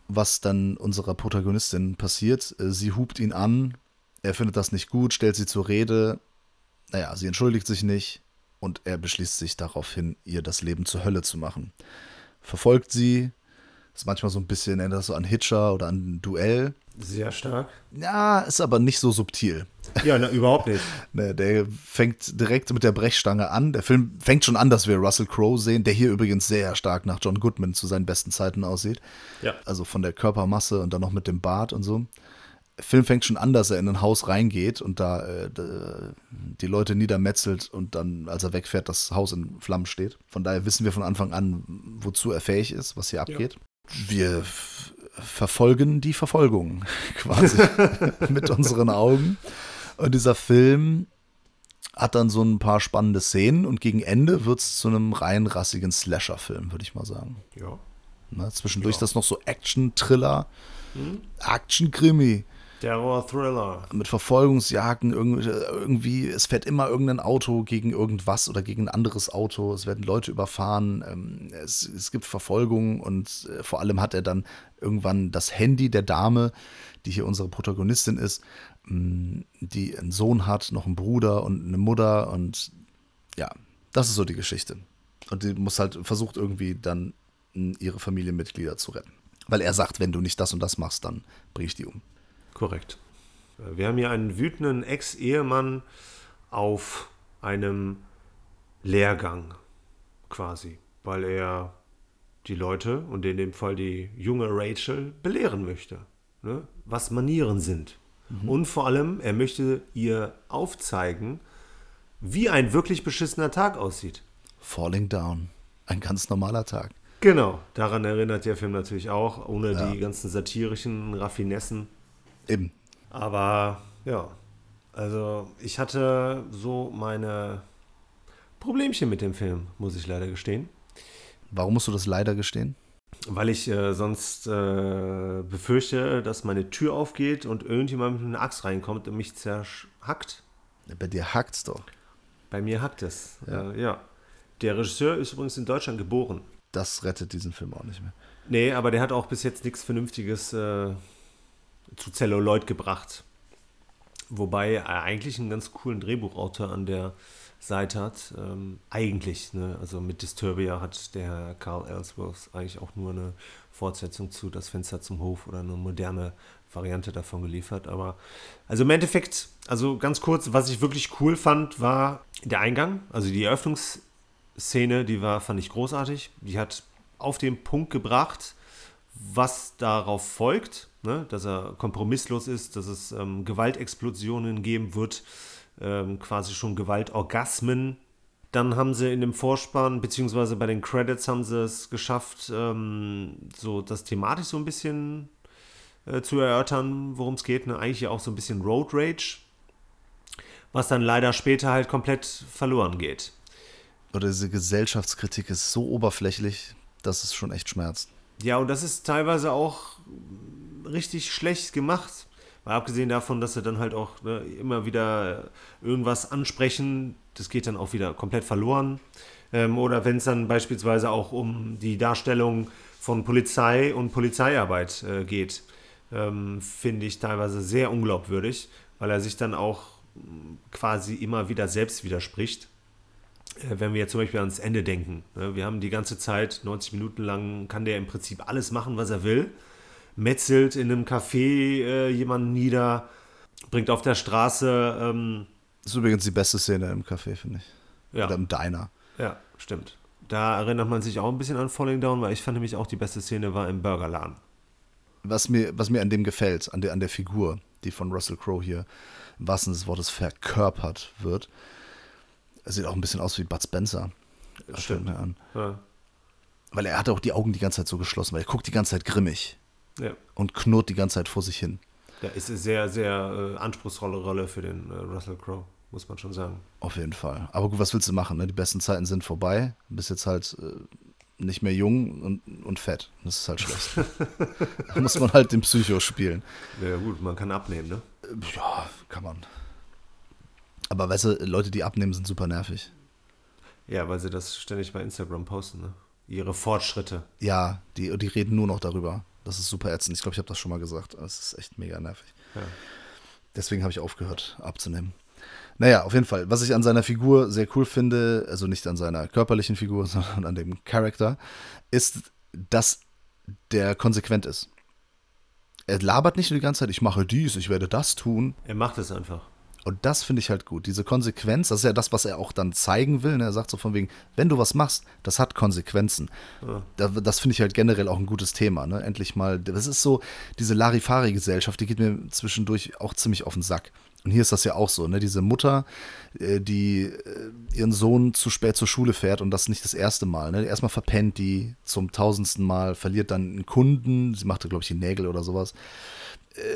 A: Was dann unserer Protagonistin passiert. Äh, sie hupt ihn an, er findet das nicht gut, stellt sie zur Rede. Naja, sie entschuldigt sich nicht und er beschließt sich daraufhin, ihr das Leben zur Hölle zu machen. Verfolgt sie, ist manchmal so ein bisschen, erinnert das so an Hitcher oder an ein Duell.
B: Sehr stark.
A: Ja, ist aber nicht so subtil.
B: Ja, na, überhaupt nicht.
A: ne, der fängt direkt mit der Brechstange an. Der Film fängt schon an, dass wir Russell Crowe sehen, der hier übrigens sehr stark nach John Goodman zu seinen besten Zeiten aussieht. Ja. Also von der Körpermasse und dann noch mit dem Bart und so. Der Film fängt schon an, dass er in ein Haus reingeht und da äh, die Leute niedermetzelt und dann, als er wegfährt, das Haus in Flammen steht. Von daher wissen wir von Anfang an, wozu er fähig ist, was hier abgeht. Ja wir verfolgen die Verfolgung quasi mit unseren Augen. Und dieser Film hat dann so ein paar spannende Szenen und gegen Ende wird es zu einem rein rassigen Slasher-Film, würde ich mal sagen.
B: Ja.
A: Ne, zwischendurch ja. das noch so Action-Thriller, hm? Action-Krimi.
B: Terror-Thriller.
A: Mit Verfolgungsjagden, irgendwie, es fährt immer irgendein Auto gegen irgendwas oder gegen ein anderes Auto. Es werden Leute überfahren. Ähm, es, es gibt Verfolgung und äh, vor allem hat er dann irgendwann das Handy der Dame, die hier unsere Protagonistin ist, mm, die einen Sohn hat, noch einen Bruder und eine Mutter und ja, das ist so die Geschichte. Und die muss halt versucht irgendwie dann mm, ihre Familienmitglieder zu retten. Weil er sagt, wenn du nicht das und das machst, dann bringe ich die um.
B: Korrekt. Wir haben hier einen wütenden Ex-Ehemann auf einem Lehrgang quasi, weil er die Leute und in dem Fall die junge Rachel belehren möchte, ne? was Manieren sind. Mhm. Und vor allem, er möchte ihr aufzeigen, wie ein wirklich beschissener Tag aussieht.
A: Falling Down. Ein ganz normaler Tag.
B: Genau, daran erinnert der Film natürlich auch, ohne ja. die ganzen satirischen Raffinessen
A: Eben.
B: Aber ja, also ich hatte so meine Problemchen mit dem Film, muss ich leider gestehen.
A: Warum musst du das leider gestehen?
B: Weil ich äh, sonst äh, befürchte, dass meine Tür aufgeht und irgendjemand mit einer Axt reinkommt und mich zerhackt.
A: Ja, bei dir hackt's doch.
B: Bei mir hackt es. Ja. Äh, ja. Der Regisseur ist übrigens in Deutschland geboren.
A: Das rettet diesen Film auch nicht mehr.
B: Nee, aber der hat auch bis jetzt nichts Vernünftiges äh, zu Celluloid gebracht. Wobei er eigentlich einen ganz coolen Drehbuchautor an der Seite hat. Ähm, eigentlich, ne? also mit Disturbia hat der Carl Ellsworth eigentlich auch nur eine Fortsetzung zu Das Fenster zum Hof oder eine moderne Variante davon geliefert. Aber also im Endeffekt, also ganz kurz, was ich wirklich cool fand, war der Eingang, also die Eröffnungsszene, die war, fand ich großartig. Die hat auf den Punkt gebracht, was darauf folgt ne? dass er kompromisslos ist, dass es ähm, Gewaltexplosionen geben wird, ähm, quasi schon Gewaltorgasmen. Dann haben sie in dem Vorspann, beziehungsweise bei den Credits haben sie es geschafft, ähm, so das thematisch so ein bisschen äh, zu erörtern, worum es geht. Ne? Eigentlich ja auch so ein bisschen Road Rage, was dann leider später halt komplett verloren geht.
A: Oder diese Gesellschaftskritik ist so oberflächlich, dass es schon echt schmerzt.
B: Ja, und das ist teilweise auch richtig schlecht gemacht. Mal abgesehen davon, dass sie dann halt auch ne, immer wieder irgendwas ansprechen, das geht dann auch wieder komplett verloren. Ähm, oder wenn es dann beispielsweise auch um die Darstellung von Polizei und Polizeiarbeit äh, geht, ähm, finde ich teilweise sehr unglaubwürdig, weil er sich dann auch hm, quasi immer wieder selbst widerspricht. Äh, wenn wir jetzt zum Beispiel ans Ende denken. Ne, wir haben die ganze Zeit, 90 Minuten lang, kann der im Prinzip alles machen, was er will metzelt in einem Café äh, jemanden nieder, bringt auf der Straße. Ähm,
A: das ist übrigens die beste Szene im Café, finde ich. Ja. Oder im Diner.
B: Ja, stimmt. Da erinnert man sich auch ein bisschen an Falling Down, weil ich fand nämlich auch die beste Szene war im Burgerladen.
A: Was mir, was mir an dem gefällt, an der, an der Figur, die von Russell Crowe hier im wahrsten des Wortes verkörpert wird, Er sieht auch ein bisschen aus wie Bud Spencer. Das
B: Stimmt.
A: mir an.
B: Ja.
A: Weil er hat auch die Augen die ganze Zeit so geschlossen, weil er guckt die ganze Zeit grimmig
B: ja.
A: und knurrt die ganze Zeit vor sich hin.
B: Ja, ist eine sehr, sehr äh, anspruchsvolle Rolle für den äh, Russell Crowe, muss man schon sagen.
A: Auf jeden Fall. Aber gut, was willst du machen? Ne? Die besten Zeiten sind vorbei. Du bist jetzt halt äh, nicht mehr jung und, und fett. Das ist halt schlecht. da muss man halt den Psycho spielen.
B: Ja gut, man kann abnehmen, ne?
A: Äh, Ja, kann man. Aber weißt du, Leute, die abnehmen, sind super nervig.
B: Ja, weil sie das ständig bei Instagram posten, ne? Ihre Fortschritte.
A: Ja, die, die reden nur noch darüber. Das ist super ätzend. Ich glaube, ich habe das schon mal gesagt. Das ist echt mega nervig.
B: Ja.
A: Deswegen habe ich aufgehört abzunehmen. Naja, auf jeden Fall. Was ich an seiner Figur sehr cool finde, also nicht an seiner körperlichen Figur, sondern an dem Charakter, ist, dass der konsequent ist. Er labert nicht nur die ganze Zeit, ich mache dies, ich werde das tun.
B: Er macht es einfach.
A: Und das finde ich halt gut. Diese Konsequenz, das ist ja das, was er auch dann zeigen will. Ne? Er sagt so von wegen, wenn du was machst, das hat Konsequenzen.
B: Ja.
A: Da, das finde ich halt generell auch ein gutes Thema. Ne? Endlich mal, das ist so, diese Larifari-Gesellschaft, die geht mir zwischendurch auch ziemlich auf den Sack. Und hier ist das ja auch so, ne? Diese Mutter, äh, die äh, ihren Sohn zu spät zur Schule fährt und das nicht das erste Mal. Ne? Erstmal verpennt die zum tausendsten Mal, verliert dann einen Kunden, sie machte, glaube ich, die Nägel oder sowas,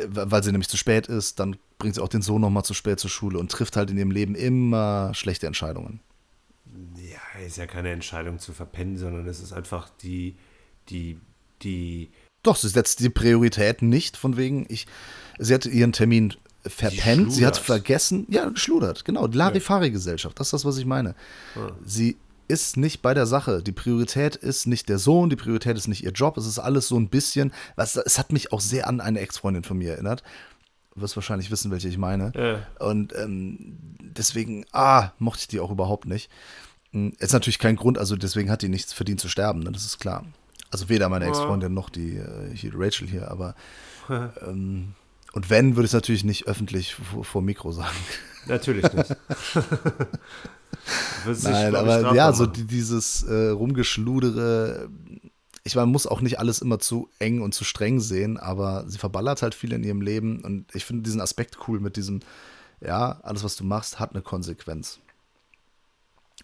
A: weil sie nämlich zu spät ist. Dann bringt sie auch den Sohn nochmal zu spät zur Schule und trifft halt in ihrem Leben immer schlechte Entscheidungen.
B: Ja, ist ja keine Entscheidung zu verpennen, sondern es ist einfach die, die, die,
A: Doch, sie setzt die Prioritäten nicht, von wegen, ich, sie hat ihren Termin verpennt, sie hat vergessen, ja, geschludert, genau, Larifari-Gesellschaft, das ist das, was ich meine. Sie ist nicht bei der Sache. Die Priorität ist nicht der Sohn, die Priorität ist nicht ihr Job, es ist alles so ein bisschen, was, es hat mich auch sehr an eine Ex-Freundin von mir erinnert. Du wirst wahrscheinlich wissen, welche ich meine.
B: Ja.
A: Und ähm, deswegen, ah, mochte ich die auch überhaupt nicht. Hm, Ist natürlich kein Grund, also deswegen hat die nichts verdient zu sterben, ne? das ist klar. Also weder meine. Ex-Freundin noch die äh, hier, Rachel hier, aber ähm, und wenn, würde ich es natürlich nicht öffentlich vor, vor Mikro sagen.
B: Natürlich nicht.
A: Nein, aber ja, so die, dieses äh, Rumgeschludere, ich meine, man muss auch nicht alles immer zu eng und zu streng sehen, aber sie verballert halt viel in ihrem Leben und ich finde diesen Aspekt cool mit diesem, ja, alles, was du machst, hat eine Konsequenz.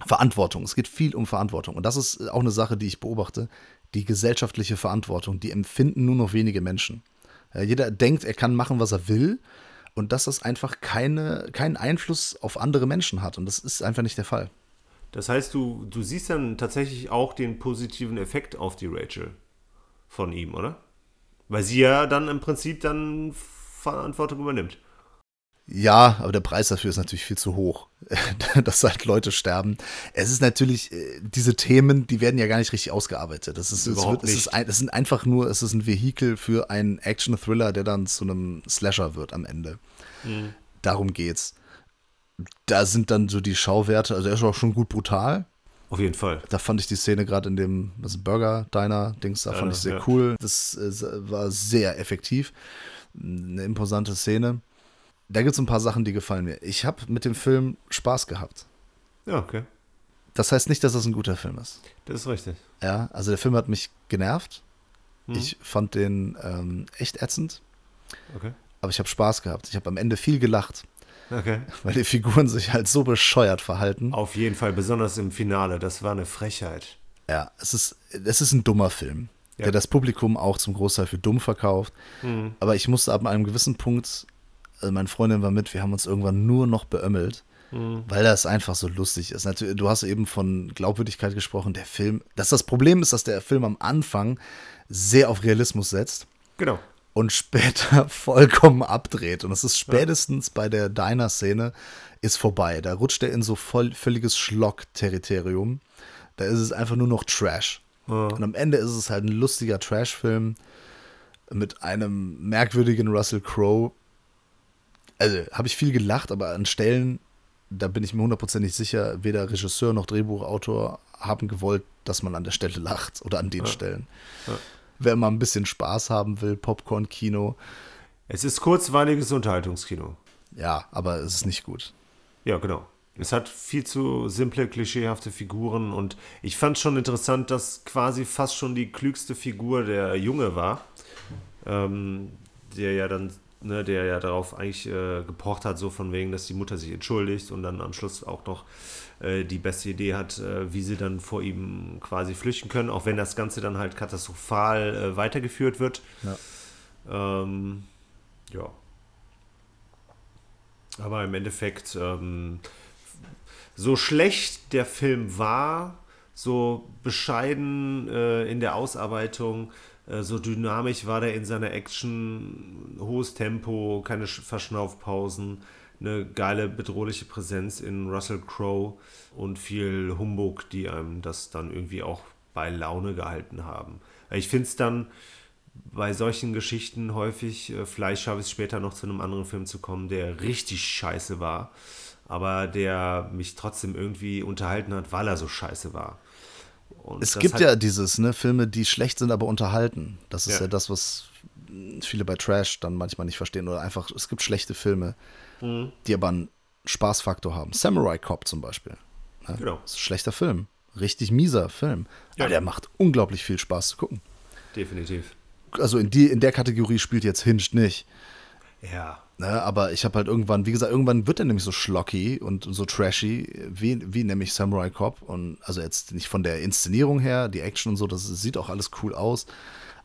A: Verantwortung. Es geht viel um Verantwortung. Und das ist auch eine Sache, die ich beobachte. Die gesellschaftliche Verantwortung, die empfinden nur noch wenige Menschen. Jeder denkt, er kann machen, was er will. Und dass das einfach keine, keinen Einfluss auf andere Menschen hat. Und das ist einfach nicht der Fall.
B: Das heißt, du, du siehst dann tatsächlich auch den positiven Effekt auf die Rachel von ihm, oder? Weil sie ja dann im Prinzip dann Verantwortung übernimmt.
A: Ja, aber der Preis dafür ist natürlich viel zu hoch, dass halt Leute sterben. Es ist natürlich, äh, diese Themen, die werden ja gar nicht richtig ausgearbeitet. Das, ist, es
B: Überhaupt
A: wird, es, ist ein, es sind einfach nur, es ist ein Vehikel für einen Action-Thriller, der dann zu einem Slasher wird am Ende.
B: Mhm.
A: Darum geht's. Da sind dann so die Schauwerte, also er ist auch schon gut brutal.
B: Auf jeden Fall.
A: Da fand ich die Szene gerade in dem Burger Diner Dings, da fand
B: Ja,
A: ich sehr
B: ja.
A: cool. Das äh, war sehr effektiv. Eine imposante Szene. Da gibt es ein paar Sachen, die gefallen mir. Ich habe mit dem Film Spaß gehabt.
B: Ja, okay.
A: Das heißt nicht, dass das ein guter Film ist.
B: Das ist richtig.
A: Ja, also der Film hat mich genervt.
B: Hm.
A: Ich fand den ähm, echt ätzend,
B: Okay.
A: aber ich habe Spaß gehabt. Ich habe am Ende viel gelacht,
B: Okay.
A: weil die Figuren sich halt so bescheuert verhalten.
B: Auf jeden Fall, besonders im Finale. Das war eine Frechheit.
A: Ja, es ist, es ist ein dummer Film,
B: Ja.
A: der das Publikum auch zum Großteil für dumm verkauft.
B: Mhm.
A: Aber ich musste ab einem gewissen Punkt, also meine Freundin war mit, wir haben uns irgendwann nur noch beömmelt,
B: Mhm.
A: weil das einfach so lustig ist. Natürlich, du hast eben von Glaubwürdigkeit gesprochen, der Film, dass das Problem ist, dass der Film am Anfang sehr auf Realismus setzt
B: Genau.
A: und später vollkommen abdreht. Und es ist spätestens bei der Diner-Szene ist vorbei. Da rutscht er in so voll, völliges Schlock-Territorium. Da ist es einfach nur noch Trash.
B: Ja.
A: Und am Ende ist es halt ein lustiger Trash-Film mit einem merkwürdigen Russell Crowe. Also habe ich viel gelacht, aber an Stellen, da bin ich mir hundertprozentig sicher, weder Regisseur noch Drehbuchautor haben gewollt, dass man an der Stelle lacht oder an den Stellen.
B: Ja.
A: Wer mal ein bisschen Spaß haben will, Popcorn-Kino,
B: Es ist kurzweiliges Unterhaltungskino.
A: ja, aber es ist nicht gut.
B: Ja, genau. Es hat viel zu simple, klischeehafte Figuren und ich fand schon interessant, dass quasi fast schon die klügste Figur der Junge war, ähm, der ja dann ne, der ja darauf eigentlich äh, gepocht hat, so von wegen, dass die Mutter sich entschuldigt und dann am Schluss auch noch äh, die beste Idee hat, äh, wie sie dann vor ihm quasi flüchten können, auch wenn das Ganze dann halt katastrophal äh, weitergeführt wird. Ja. Ähm, ja. Aber im Endeffekt, ähm, so schlecht der Film war, so bescheiden äh, in der Ausarbeitung, so dynamisch war der in seiner Action, hohes Tempo, keine Verschnaufpausen, eine geile bedrohliche Präsenz in Russell Crowe und viel Humbug, die einem das dann irgendwie auch bei Laune gehalten haben. Ich finde es dann bei solchen Geschichten häufig, äh, vielleicht schaffe ich es später noch zu einem anderen Film zu kommen, der richtig scheiße war, aber der mich trotzdem irgendwie unterhalten hat, weil er so scheiße war.
A: Und es gibt ja dieses, ne, Filme, die schlecht sind, aber unterhalten. Das ist ja, ja das, was viele bei Trash dann manchmal nicht verstehen. Oder einfach, es gibt schlechte Filme, mhm. die aber einen Spaßfaktor haben. Samurai Cop zum Beispiel. Ne? Genau. Das ist ein schlechter Film. Richtig mieser Film. Ja. Aber der macht unglaublich viel Spaß zu gucken.
B: Definitiv.
A: Also in, die, in der Kategorie spielt jetzt Hinged nicht.
B: Ja.
A: Ne, aber ich habe halt irgendwann, wie gesagt, irgendwann wird er nämlich so schlocky und so trashy, wie, wie nämlich Samurai Cop. Und also jetzt nicht von der Inszenierung her, die Action und so, das sieht auch alles cool aus,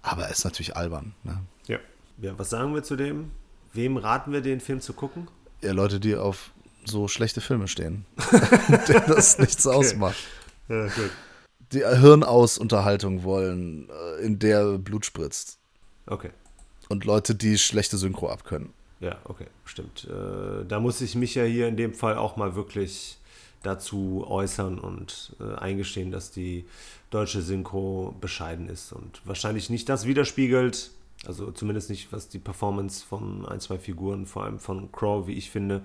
A: aber er ist natürlich albern. Ne?
B: Ja. ja. Was sagen wir zu dem? Wem raten wir, den Film zu gucken?
A: Ja, Leute, die auf so schlechte Filme stehen. denen das nichts okay. ausmacht. Ja, gut. Die Hirnausunterhaltung wollen, äh, in der Blut spritzt.
B: Okay.
A: Und Leute, die schlechte Synchro abkönnen.
B: Ja, okay, stimmt. Äh, da muss ich mich ja hier in dem Fall auch mal wirklich dazu äußern und äh, eingestehen, dass die deutsche Synchro bescheiden ist und wahrscheinlich nicht das widerspiegelt, also zumindest nicht, was die Performance von ein, zwei Figuren, vor allem von Crow, wie ich finde,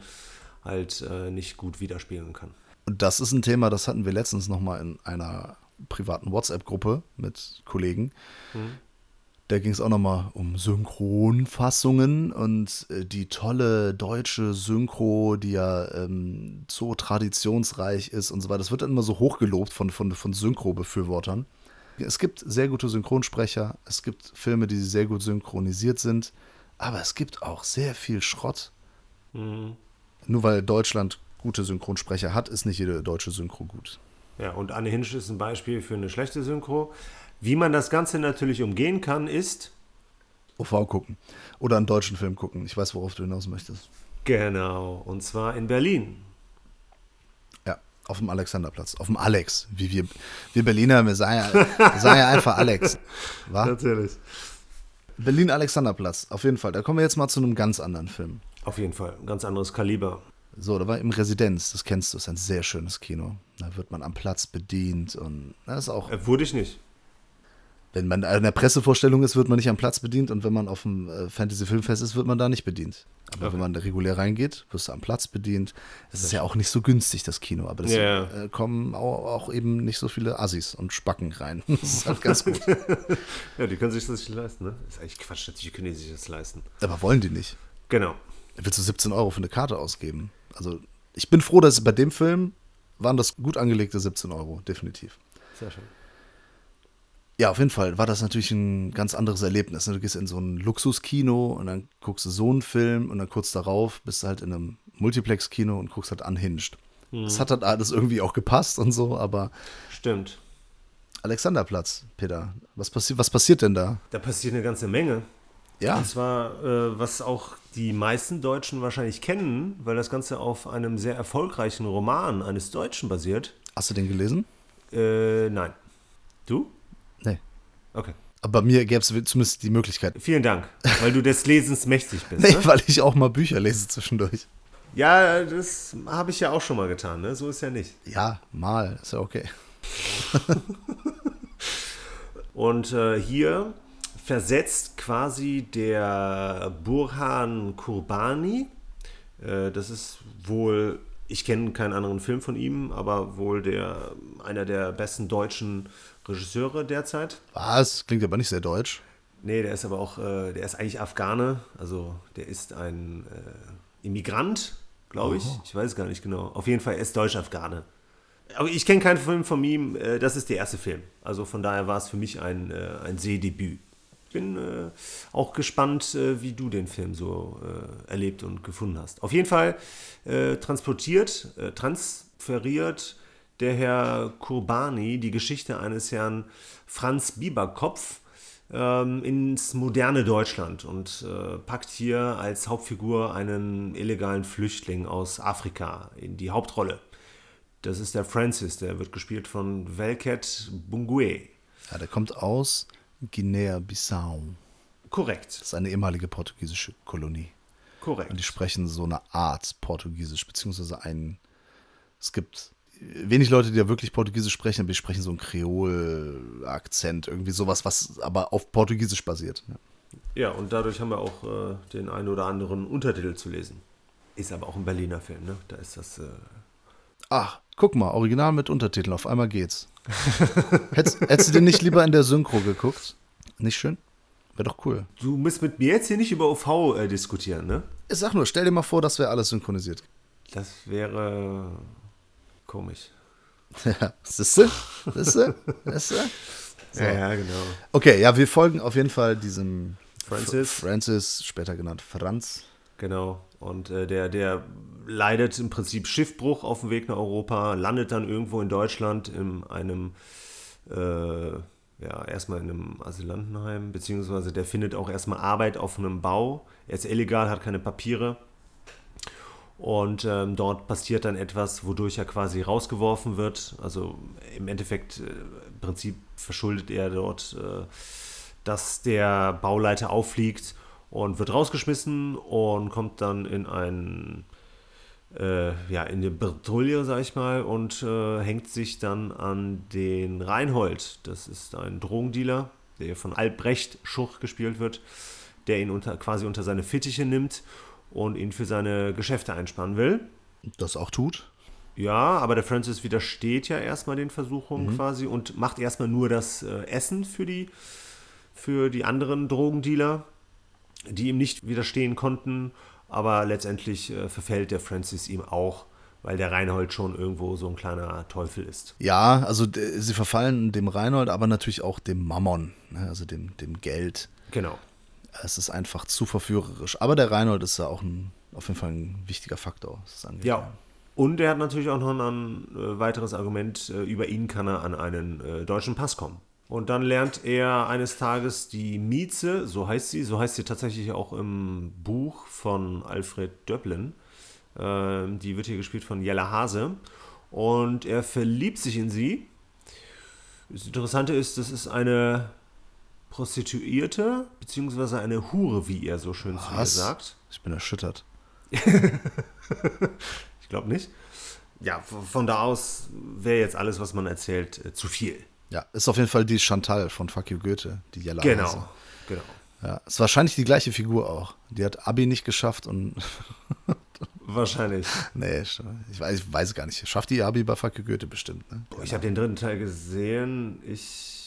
B: halt äh, nicht gut widerspiegeln kann.
A: Und das ist ein Thema, das hatten wir letztens nochmal in einer privaten WhatsApp-Gruppe mit Kollegen. Mhm. Da ging es auch nochmal um Synchronfassungen und äh, die tolle deutsche Synchro, die ja ähm, so traditionsreich ist und so weiter. Das wird dann immer so hochgelobt von, von, von Synchro-Befürwortern. Es gibt sehr gute Synchronsprecher, es gibt Filme, die sehr gut synchronisiert sind, aber es gibt auch sehr viel Schrott. Mhm. Nur weil Deutschland gute Synchronsprecher hat, ist nicht jede deutsche Synchro gut.
B: Ja, und Anne Hinsch ist ein Beispiel für eine schlechte Synchro. Wie man das Ganze natürlich umgehen kann, ist
A: OV gucken oder einen deutschen Film gucken. Ich weiß, worauf du hinaus möchtest.
B: Genau, und zwar in Berlin.
A: Ja, auf dem Alexanderplatz, auf dem Alex. Wie wir, wir Berliner, wir sagen ja, sagen ja einfach Alex. War? Natürlich. Berlin Alexanderplatz, auf jeden Fall. Da kommen wir jetzt mal zu einem ganz anderen Film.
B: Auf jeden Fall, ein ganz anderes Kaliber.
A: So, da war im Residenz, das kennst du, ist ein sehr schönes Kino. Da wird man am Platz bedient und das ist auch.
B: Äh, wurde ich nicht
A: wenn man in der Pressevorstellung ist, wird man nicht am Platz bedient und wenn man auf dem äh, Fantasy-Filmfest ist, wird man da nicht bedient. Aber okay. wenn man da regulär reingeht, wirst du am Platz bedient. Es ist ja auch nicht so günstig, das Kino, aber es yeah. äh, kommen auch, eben nicht so viele Assis und Spacken rein. Das ist halt ganz gut.
B: ja, die können sich das nicht leisten, ne? Das ist eigentlich Quatsch, natürlich können die sich das leisten.
A: Aber wollen die nicht.
B: Genau.
A: Willst du 17 Euro für eine Karte ausgeben. Also ich bin froh, dass bei dem Film waren das gut angelegte 17 Euro, definitiv. Sehr schön. Ja, auf jeden Fall war das natürlich ein ganz anderes Erlebnis. Ne? Du gehst in so ein Luxuskino und dann guckst du so einen Film und dann kurz darauf bist du halt in einem Multiplex-Kino und guckst halt Unhinged. Mhm. Das hat halt alles irgendwie auch gepasst und so, aber.
B: Stimmt.
A: Alexanderplatz, Peter. Was, passi was passiert denn da?
B: Da passiert eine ganze Menge.
A: Ja.
B: Und zwar, äh, was auch die meisten Deutschen wahrscheinlich kennen, weil das Ganze auf einem sehr erfolgreichen Roman eines Deutschen basiert.
A: Hast du den gelesen?
B: Äh, nein. Du? Okay.
A: Aber mir gäbe es zumindest die Möglichkeit.
B: Vielen Dank, weil du des Lesens mächtig bist.
A: nee, ne? weil ich auch mal Bücher lese zwischendurch.
B: Ja, das habe ich ja auch schon mal getan, ne? So ist ja nicht.
A: Ja, mal, ist ja okay.
B: Und äh, hier versetzt quasi der Burhan Kurbani, äh, das ist wohl, ich kenne keinen anderen Film von ihm, aber wohl der, einer der besten deutschen Regisseure derzeit.
A: Was? Klingt aber nicht sehr deutsch.
B: Nee, der ist aber auch, äh, der ist eigentlich Afghane, also der ist ein äh, Immigrant, glaube ich. Oh. Ich weiß es gar nicht genau. Auf jeden Fall, er ist Deutsch-Afghane. Aber ich kenne keinen Film von ihm, äh, das ist der erste Film. Also von daher war es für mich ein, äh, ein Sehdebüt. bin äh, auch gespannt, äh, wie du den Film so erlebt und gefunden hast. Auf jeden Fall transportiert, transferiert der Herr Kurbani die Geschichte eines Herrn Franz Bieberkopf ähm, ins moderne Deutschland und äh, packt hier als Hauptfigur einen illegalen Flüchtling aus Afrika in die Hauptrolle. Das ist der Francis, der wird gespielt von Velket Bungue.
A: Ja, der kommt aus Guinea-Bissau.
B: Korrekt.
A: Das ist eine ehemalige portugiesische Kolonie.
B: Korrekt.
A: Und die sprechen so eine Art Portugiesisch, beziehungsweise ein. Es gibt wenig Leute, die ja wirklich Portugiesisch sprechen, aber die sprechen so einen Kreol-Akzent, irgendwie sowas, was aber auf Portugiesisch basiert. Ja.
B: Ja, und dadurch haben wir auch äh, den einen oder anderen Untertitel zu lesen. Ist aber auch ein Berliner Film, ne? Da ist das. Äh
A: Ach, guck mal, Original mit Untertiteln, auf einmal geht's. hättest, hättest du den nicht lieber in der Synchro geguckt? Nicht schön? Wäre doch cool.
B: Du musst mit mir jetzt hier nicht über OV äh, diskutieren, ne?
A: Ich sag nur, stell dir mal vor, das wäre alles synchronisiert.
B: Das wäre komisch.
A: Ja, siehste? Siehste? Siehste? So.
B: Ja, ja, genau.
A: Okay, ja, wir folgen auf jeden Fall diesem
B: Francis.
A: F Francis, später genannt Franz.
B: Genau. Und äh, der, der leidet im Prinzip Schiffbruch auf dem Weg nach Europa, landet dann irgendwo in Deutschland in einem, äh, ja, erstmal in einem Asylantenheim, beziehungsweise der findet auch erstmal Arbeit auf einem Bau. Er ist illegal, hat keine Papiere. Und ähm, dort passiert dann etwas, wodurch er quasi rausgeworfen wird. Also im Endeffekt, äh, im Prinzip verschuldet er dort, äh, dass der Bauleiter auffliegt und wird rausgeschmissen und kommt dann in ein äh, ja, in die Patrouille, sag ich mal, und äh, hängt sich dann an den Reinhold. Das ist ein Drogendealer, der von Albrecht Schuch gespielt wird, der ihn unter, quasi unter seine Fittiche nimmt und ihn für seine Geschäfte einspannen will.
A: Das auch tut.
B: Ja, aber der Francis widersteht ja erstmal den Versuchungen mhm. quasi und macht erstmal nur das äh, Essen für die, für die anderen Drogendealer, die ihm nicht widerstehen konnten. Aber letztendlich äh, verfällt der Francis ihm auch, weil der Reinhold schon irgendwo so ein kleiner Teufel ist.
A: Ja, also sie verfallen dem Reinhold, aber natürlich auch dem Mammon, ne, also dem, dem Geld.
B: Genau.
A: Es ist einfach zu verführerisch. Aber der Reinhold ist ja auch ein, auf jeden Fall ein wichtiger Faktor.
B: Ja. Und er hat natürlich auch noch ein äh, weiteres Argument. Äh, über ihn kann er an einen äh, deutschen Pass kommen. Und dann lernt er eines Tages die Mieze, so heißt sie, so heißt sie tatsächlich auch im Buch von Alfred Döblin. Ähm, die wird hier gespielt von Jella Hase. Und er verliebt sich in sie. Das Interessante ist, das ist eine Prostituierte, beziehungsweise eine Hure, wie er so schön zu mir sagt.
A: Ich bin erschüttert.
B: ich glaube nicht. Ja, von da aus wäre jetzt alles, was man erzählt, äh, zu viel.
A: Ja, ist auf jeden Fall die Chantal von Fuck You Goethe, die Jella
B: Genau, Hase. genau.
A: Ja, ist wahrscheinlich die gleiche Figur auch. Die hat Abi nicht geschafft und.
B: wahrscheinlich.
A: Nee, ich weiß, ich weiß gar nicht. Schafft die Abi bei Fuck You Goethe bestimmt, ne?
B: Ich habe den dritten Teil gesehen. Ich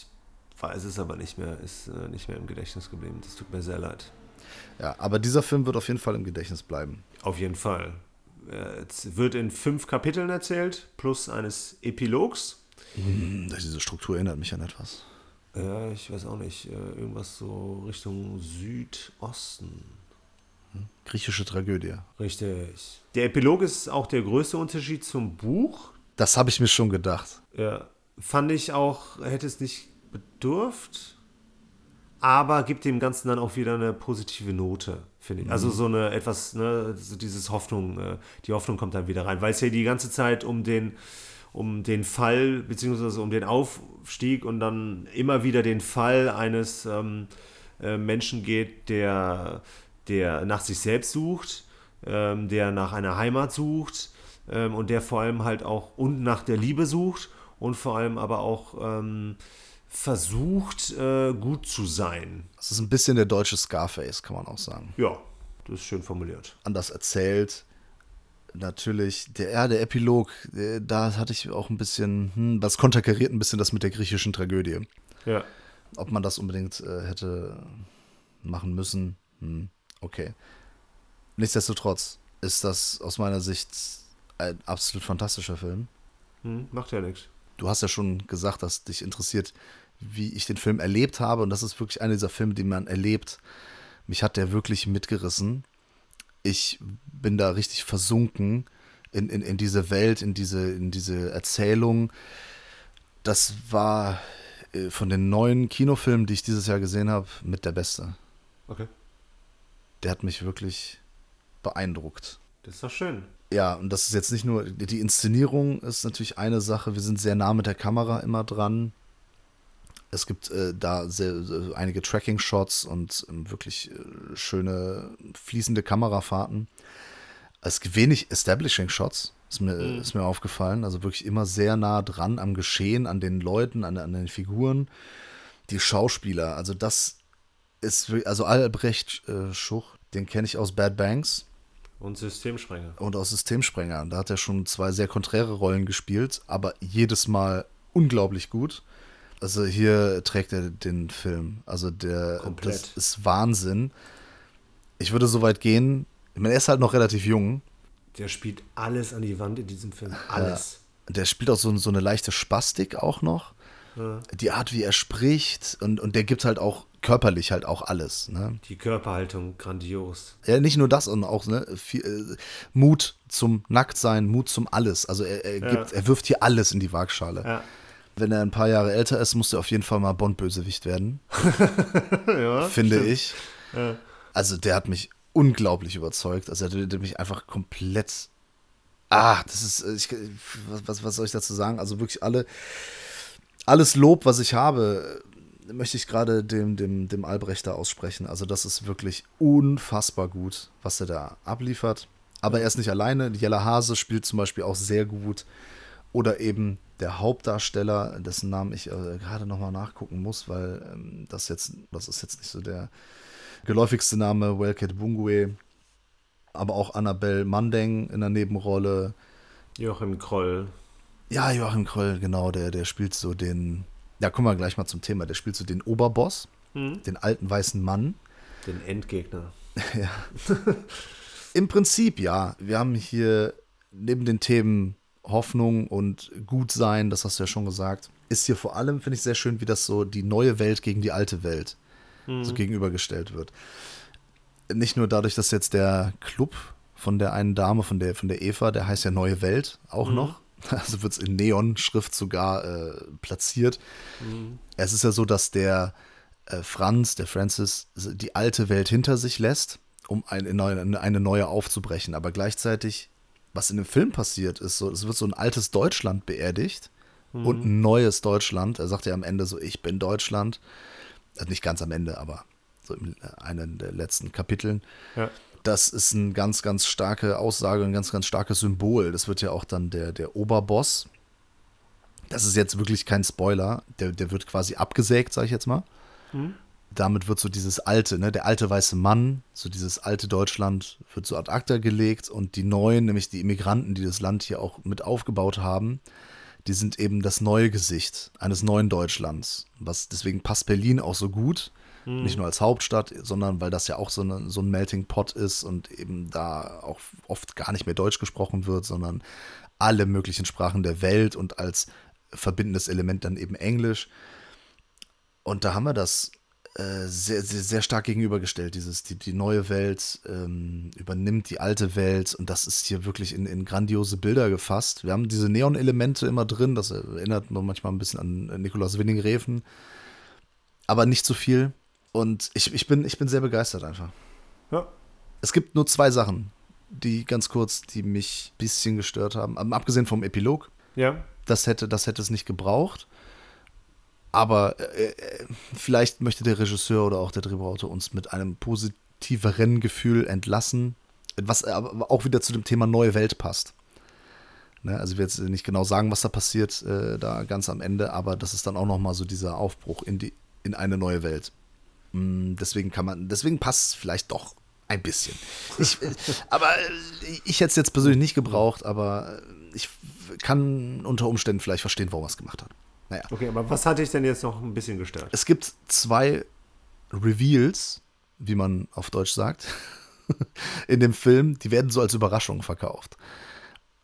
B: weiß es aber nicht mehr, ist äh, nicht mehr im Gedächtnis geblieben. Das tut mir sehr leid.
A: Ja, aber dieser Film wird auf jeden Fall im Gedächtnis bleiben.
B: Auf jeden Fall. Äh, es wird in fünf Kapiteln erzählt, plus eines Epilogs.
A: Hm, diese Struktur erinnert mich an etwas.
B: Ja, ich weiß auch nicht. Äh, irgendwas so Richtung Südosten.
A: Hm? Griechische Tragödie.
B: Richtig. Der Epilog ist auch der größte Unterschied zum Buch.
A: Das habe ich mir schon gedacht.
B: Ja. Fand ich auch, hätte es nicht bedurft, aber gibt dem Ganzen dann auch wieder eine positive Note, finde ich. Also mhm. so eine etwas, ne, so dieses Hoffnung, äh, die Hoffnung kommt dann wieder rein, weil es ja die ganze Zeit um den, um den Fall, beziehungsweise um den Aufstieg und dann immer wieder den Fall eines ähm, äh, Menschen geht, der, der nach sich selbst sucht, ähm, der nach einer Heimat sucht ähm, und der vor allem halt auch und nach der Liebe sucht und vor allem aber auch ähm, versucht, äh, gut zu sein.
A: Das ist ein bisschen der deutsche Scarface, kann man auch sagen.
B: Ja, das ist schön formuliert.
A: Anders erzählt. Natürlich, der, ja, der Epilog, der, da hatte ich auch ein bisschen, hm, das konterkariert ein bisschen das mit der griechischen Tragödie.
B: Ja.
A: Ob man das unbedingt äh, hätte machen müssen, hm, okay. Nichtsdestotrotz ist das aus meiner Sicht ein absolut fantastischer Film.
B: Hm, macht ja nichts.
A: Du hast ja schon gesagt, dass dich interessiert, wie ich den Film erlebt habe. Und das ist wirklich einer dieser Filme, die man erlebt. Mich hat der wirklich mitgerissen. Ich bin da richtig versunken in, in, in diese Welt, in diese, in diese Erzählung. Das war äh, von den neuen Kinofilmen, die ich dieses Jahr gesehen habe, mit der beste.
B: Okay.
A: Der hat mich wirklich beeindruckt.
B: Das ist doch schön.
A: Ja, und das ist jetzt nicht nur, die Inszenierung ist natürlich eine Sache. Wir sind sehr nah mit der Kamera immer dran. Es gibt äh, da sehr, sehr, einige Tracking-Shots und ähm, wirklich äh, schöne fließende Kamerafahrten. Es gibt wenig Establishing-Shots, ist mir, mhm. ist mir aufgefallen. Also wirklich immer sehr nah dran am Geschehen, an den Leuten, an, an den Figuren. Die Schauspieler, also das ist, also Albrecht äh, Schuch, den kenne ich aus Bad Banks.
B: Und Systemsprenger.
A: Und aus Systemsprenger. Da hat er schon zwei sehr konträre Rollen gespielt, aber jedes Mal unglaublich gut. Also hier trägt er den Film. Also der
B: Komplett.
A: das ist Wahnsinn. Ich würde so weit gehen. Ich meine, er ist halt noch relativ jung.
B: Der spielt alles an die Wand in diesem Film. Alles.
A: Ja, der spielt auch so, so eine leichte Spastik auch noch.
B: Ja.
A: Die Art, wie er spricht und, und der gibt halt auch körperlich halt auch alles. Ne?
B: Die Körperhaltung grandios.
A: Ja, nicht nur das, sondern auch ne, viel, äh, Mut zum Nacktsein, Mut zum alles. Also er, er, gibt,
B: Ja.
A: er wirft hier alles in die Waagschale.
B: Ja.
A: Wenn er ein paar Jahre älter ist, muss er auf jeden Fall mal Bond-Bösewicht werden,
B: ja
A: finde
B: stimmt.
A: ich.
B: Ja.
A: Also der hat mich unglaublich überzeugt. Also der, der mich einfach komplett. Ah, das ist. Ich, was, was, was soll ich dazu sagen? Also wirklich alle. Alles Lob, was ich habe, möchte ich gerade dem, dem, dem Albrechter aussprechen. Also das ist wirklich unfassbar gut, was er da abliefert. Aber er ist nicht alleine. Jella Hase spielt zum Beispiel auch sehr gut. Oder eben der Hauptdarsteller, dessen Namen ich äh, gerade nochmal nachgucken muss, weil ähm, das jetzt, das ist jetzt nicht so der geläufigste Name, Welket Bungwe. Aber auch Annabelle Mandeng in der Nebenrolle.
B: Joachim Kroll.
A: Ja, Joachim Kroll, genau, der, der spielt so den, ja, kommen wir gleich mal zum Thema, der spielt so den Oberboss,
B: Hm?
A: den alten weißen Mann.
B: Den Endgegner.
A: Ja. Im Prinzip ja. Wir haben hier neben den Themen Hoffnung und Gutsein, das hast du ja schon gesagt, ist hier vor allem, finde ich, sehr schön, wie das so die neue Welt gegen die alte Welt so gegenübergestellt wird. Nicht nur dadurch, dass jetzt der Club von der einen Dame, von der, von der Eva, der heißt ja Neue Welt auch noch. Also wird es in Neonschrift sogar äh, platziert. Es ist ja so, dass der äh, Franz, der Francis, die alte Welt hinter sich lässt, um neue, eine neue aufzubrechen. Aber gleichzeitig, was in dem Film passiert, ist so, es wird so ein altes Deutschland beerdigt und ein neues Deutschland. Er sagt ja am Ende so, ich bin Deutschland. Also nicht ganz am Ende, aber so in einem der letzten Kapiteln.
B: Ja.
A: Das ist eine ganz, ganz starke Aussage, ein ganz, ganz starkes Symbol. Das wird ja auch dann der, der Oberboss. Das ist jetzt wirklich kein Spoiler. Der, der wird quasi abgesägt, sag ich jetzt mal. Damit wird so dieses alte, ne, der alte weiße Mann, so dieses alte Deutschland wird so ad acta gelegt und die neuen, nämlich die Immigranten, die das Land hier auch mit aufgebaut haben, die sind eben das neue Gesicht eines neuen Deutschlands. Was deswegen passt Berlin auch so gut, nicht nur als Hauptstadt, sondern weil das ja auch so, eine, so ein Melting Pot ist und eben da auch oft gar nicht mehr Deutsch gesprochen wird, sondern alle möglichen Sprachen der Welt und als verbindendes Element dann eben Englisch. Und da haben wir das äh, sehr, sehr, sehr stark gegenübergestellt. Dieses, die, die neue Welt ähm, übernimmt die alte Welt und das ist hier wirklich in, in grandiose Bilder gefasst. Wir haben diese Neon-Elemente immer drin, das erinnert man manchmal ein bisschen an Nikolaus Winning-Refen, aber nicht so viel. Und ich, ich, bin, ich bin sehr begeistert einfach.
B: Ja.
A: Es gibt nur zwei Sachen, die ganz kurz, die mich ein bisschen gestört haben. Abgesehen vom Epilog,
B: Ja.
A: das hätte, das hätte es nicht gebraucht. Aber äh, äh, vielleicht möchte der Regisseur oder auch der Drehbuchautor uns mit einem positiveren Gefühl entlassen, was aber auch wieder zu dem Thema neue Welt passt. Ne? Also ich will jetzt nicht genau sagen, was da passiert, äh, da ganz am Ende, aber das ist dann auch nochmal so dieser Aufbruch in, die, in eine neue Welt. Mm, Deswegen kann man, deswegen passt es vielleicht doch ein bisschen. Ich, äh, aber äh, ich hätte es jetzt persönlich nicht gebraucht, aber ich kann unter Umständen vielleicht verstehen, warum er es gemacht hat. Naja.
B: Okay, aber was hat dich denn jetzt noch ein bisschen gestört?
A: Es gibt zwei Reveals, wie man auf Deutsch sagt, in dem Film, die werden so als Überraschung verkauft.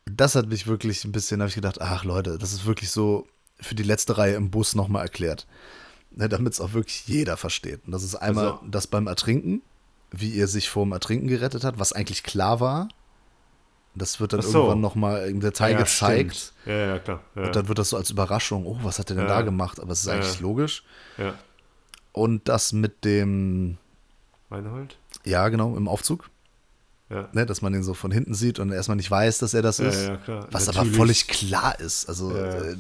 A: Das hat mich wirklich ein bisschen, habe ich gedacht, ach Leute, das ist wirklich so für die letzte Reihe im Bus nochmal erklärt. ne, damit es auch wirklich jeder versteht. Und das ist einmal
B: Also-
A: das beim Ertrinken, wie er sich vorm Ertrinken gerettet hat, was eigentlich klar war. Das wird dann
B: Ach so.
A: irgendwann nochmal im Detail
B: Ja,
A: gezeigt.
B: stimmt. Ja, ja, klar. Ja,
A: Und dann wird das so als Überraschung, oh, was hat er denn
B: Ja.
A: da gemacht? Aber es ist
B: Ja.
A: eigentlich logisch.
B: ja.
A: Und das mit dem,
B: Reinhold?
A: ja, genau, im Aufzug,
B: Ja.
A: ne, dass man ihn so von hinten sieht und erstmal nicht weiß, dass er das
B: Ja,
A: ist.
B: ja, klar.
A: Was aber
B: Natürlich.
A: völlig klar ist. Also,
B: Ja.
A: äh,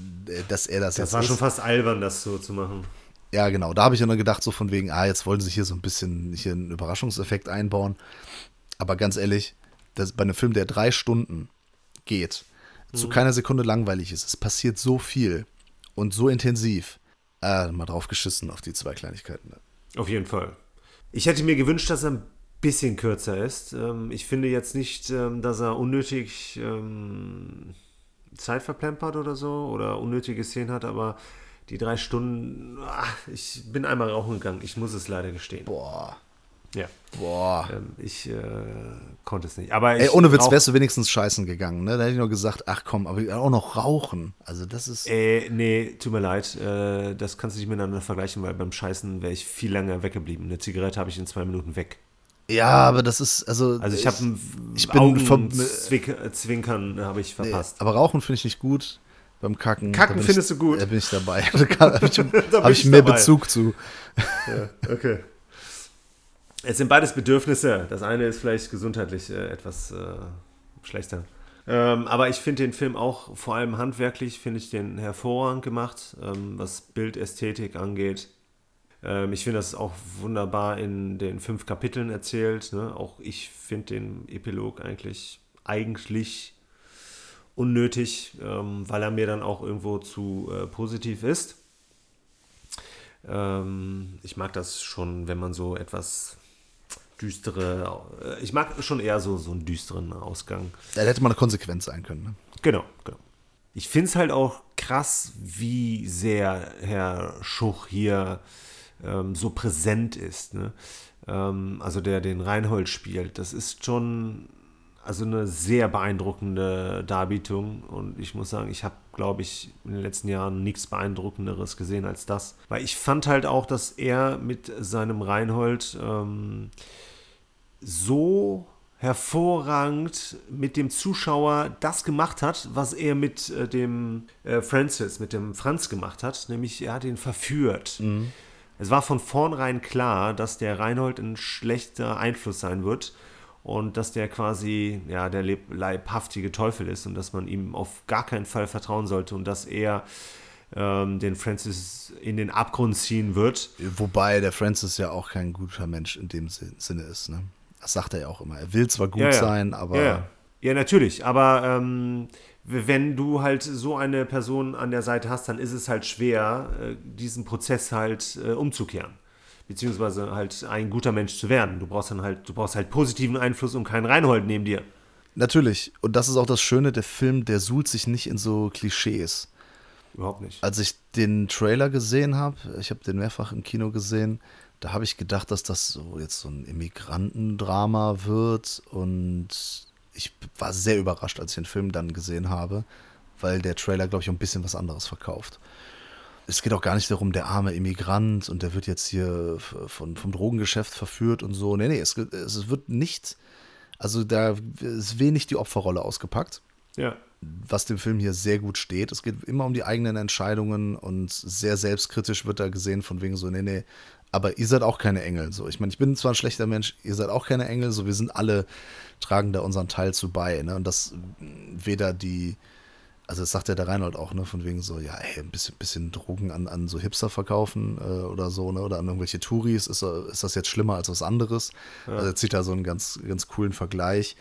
A: dass er das,
B: Das
A: jetzt
B: war
A: ist.
B: schon fast albern, das so zu machen.
A: Ja, genau. Da habe ich ja nur gedacht, so von wegen, ah, jetzt wollen sie hier so ein bisschen hier einen Überraschungseffekt einbauen. Aber ganz ehrlich, das, bei einem Film, der drei Stunden geht, zu keiner Sekunde langweilig ist, es passiert so viel und so intensiv. Ah, mal drauf geschissen auf die zwei Kleinigkeiten.
B: Auf jeden Fall. Ich hätte mir gewünscht, dass er ein bisschen kürzer ist. Ähm, Ich finde jetzt nicht, ähm, dass er unnötig ähm, Zeit verplempert oder so oder unnötige Szenen hat, aber die drei Stunden, ach, ich bin einmal rauchen gegangen. Ich muss es leider gestehen.
A: Boah,
B: Ja.
A: boah.
B: Ähm, Ich äh, konnte es nicht. Aber
A: Ey,
B: ich
A: ohne Witz wärst du wenigstens scheißen gegangen, ne? Da hätte ich nur gesagt, ach komm, aber auch noch rauchen. Also das ist.
B: Äh, nee, tut mir leid. Äh, das kannst du nicht miteinander vergleichen, weil beim Scheißen wäre ich viel länger weggeblieben. Eine Zigarette habe ich in zwei Minuten weg.
A: Ja, aber das ist, also.
B: Also ich habe
A: ich bin vom-
B: Augenzwinkern habe ich
A: Nee,
B: verpasst.
A: aber Rauchen finde ich nicht gut. Beim Kacken.
B: Kacken findest
A: ich,
B: du gut?
A: Da bin ich dabei. Da habe ich, hab ich
B: ich
A: mehr
B: dabei.
A: Bezug zu.
B: Okay. Es sind beides Bedürfnisse. Das eine ist vielleicht gesundheitlich äh, etwas äh, schlechter. Ähm, aber ich finde den Film auch, vor allem handwerklich, finde ich den hervorragend gemacht, ähm, was Bildästhetik angeht. Ähm, ich finde das auch wunderbar in den fünf Kapiteln erzählt. Ne? Auch ich finde den Epilog eigentlich eigentlich unnötig, ähm, weil er mir dann auch irgendwo zu äh, positiv ist. Ähm, ich mag das schon, wenn man so etwas düstere, äh, ich mag schon eher so, so einen düsteren Ausgang.
A: Da hätte mal eine Konsequenz sein können. Ne?
B: Genau, genau. Ich finde es halt auch krass, wie sehr Herr Schuch hier ähm, so präsent ist. Ne? Ähm, also der den Reinhold spielt. Das ist schon also eine sehr beeindruckende Darbietung. Und ich muss sagen, ich habe, glaube ich, in den letzten Jahren nichts Beeindruckenderes gesehen als das. Weil ich fand halt auch, dass er mit seinem Reinhold ähm, so hervorragend mit dem Zuschauer das gemacht hat, was er mit äh, dem äh, Francis, mit dem Franz gemacht hat, nämlich er hat ihn verführt. Es war von vornherein klar, dass der Reinhold ein schlechter Einfluss sein wird und dass der quasi ja der leibhaftige Teufel ist und dass man ihm auf gar keinen Fall vertrauen sollte und dass er ähm, den Francis in den Abgrund ziehen wird.
A: Wobei der Francis ja auch kein guter Mensch in dem Sin- Sinne ist. Ne? Das sagt er ja auch immer. Er will zwar gut
B: Ja, ja.
A: sein, aber
B: Ja, ja. natürlich. Aber ähm, wenn du halt so eine Person an der Seite hast, dann ist es halt schwer, äh, diesen Prozess halt äh, umzukehren. Beziehungsweise halt ein guter Mensch zu werden. Du brauchst dann halt, du brauchst halt positiven Einfluss und keinen Reinhold neben dir.
A: natürlich. Und das ist auch das Schöne, der Film, der suhlt sich nicht in so Klischees.
B: Überhaupt nicht.
A: Als ich den Trailer gesehen habe, ich habe den mehrfach im Kino gesehen, da habe ich gedacht, dass das so jetzt so ein Immigrantendrama wird und ich war sehr überrascht, als ich den Film dann gesehen habe, weil der Trailer, glaube ich, ein bisschen was anderes verkauft. Es geht auch gar nicht darum, der arme Immigrant und der wird jetzt hier von, vom Drogengeschäft verführt und so. Nee, nee, es, es wird nicht, also da ist wenig die Opferrolle ausgepackt
B: Ja.
A: was dem Film hier sehr gut steht. Es geht immer um die eigenen Entscheidungen und sehr selbstkritisch wird da gesehen, von wegen so, nee, nee, aber ihr seid auch keine Engel. So, ich meine, ich bin zwar ein schlechter Mensch, ihr seid auch keine Engel, so wir sind alle, tragen da unseren Teil zu bei. Ne? Und das mh, weder die, also das sagt ja der Reinhold auch, ne, von wegen so, ja, ey, ein bisschen, bisschen Drogen an, an so Hipster verkaufen äh, oder so, ne, oder an irgendwelche Touris, ist, äh, ist das jetzt schlimmer als was anderes? Also er zieht da so einen ganz, ganz coolen Vergleich.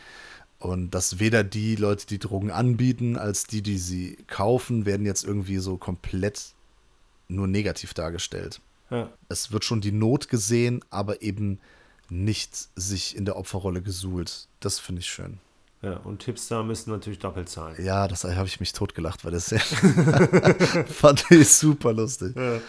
A: Und dass weder die Leute, die Drogen anbieten, als die, die sie kaufen, werden jetzt irgendwie so komplett nur negativ dargestellt.
B: Ja.
A: Es wird schon die Not gesehen, aber eben nicht sich in der Opferrolle gesuhlt. Das finde ich schön.
B: ja. Und Hipster müssen natürlich doppelt zahlen.
A: Ja, das habe ich mich totgelacht, weil das fand ich super lustig.
B: Ja.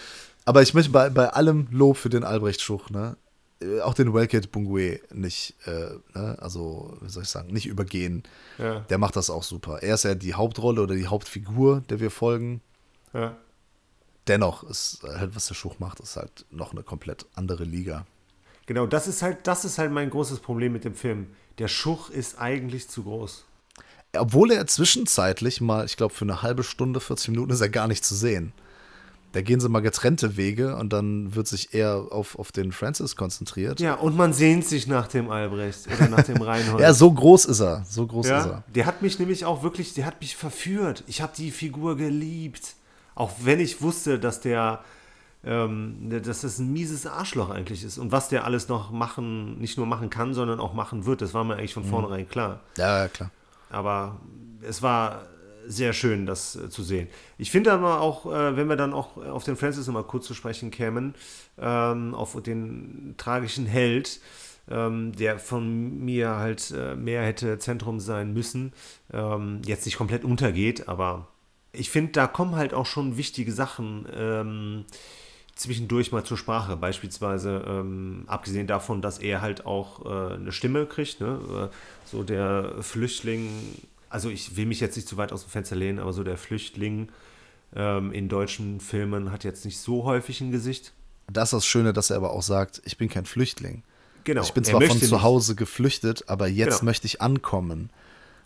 A: Aber ich möchte bei, bei allem Lob für den Albrecht Schuch, ne? äh, Auch den Welkit Bungue nicht, äh, ne? also, wie soll ich sagen, nicht übergehen.
B: Ja.
A: Der macht das auch super. Er ist ja die Hauptrolle oder die Hauptfigur, der wir folgen.
B: Ja.
A: Dennoch ist halt, was der Schuch macht, ist halt noch eine komplett andere Liga.
B: Genau, das ist halt, das ist halt mein großes Problem mit dem Film. Der Schuch ist eigentlich zu groß.
A: Obwohl er zwischenzeitlich mal, ich glaube, für eine halbe Stunde, 40 Minuten ist er gar nicht zu sehen. Da gehen sie mal getrennte Wege und dann wird sich eher auf, auf den Francis konzentriert.
B: Ja, und man sehnt sich nach dem Albrecht oder nach dem Reinhold.
A: ja, so groß ist er. So groß
B: ja,
A: ist er.
B: Der hat mich nämlich auch wirklich, der hat mich verführt. Ich habe die Figur geliebt. Auch wenn ich wusste, dass der, ähm, dass das ein mieses Arschloch eigentlich ist. Und was der alles noch machen, nicht nur machen kann, sondern auch machen wird, das war mir eigentlich von mhm. vornherein klar.
A: Ja, klar.
B: Aber es war sehr schön, das äh, zu sehen. Ich finde aber auch, äh, wenn wir dann auch auf den Francis nochmal kurz zu sprechen kämen, ähm, auf den tragischen Held, ähm, der von mir halt äh, mehr hätte Zentrum sein müssen, ähm, jetzt nicht komplett untergeht, aber ich finde, da kommen halt auch schon wichtige Sachen ähm, zwischendurch mal zur Sprache. Beispielsweise, ähm, abgesehen davon, dass er halt auch äh, eine Stimme kriegt, ne? Äh, so der Flüchtling also ich will mich jetzt nicht zu weit aus dem Fenster lehnen, aber so der Flüchtling ähm, in deutschen Filmen hat jetzt nicht so häufig ein Gesicht.
A: Das ist das Schöne, dass er aber auch sagt, ich bin kein Flüchtling.
B: Genau.
A: Ich bin zwar von zu Hause geflüchtet, aber jetzt genau. möchte ich ankommen.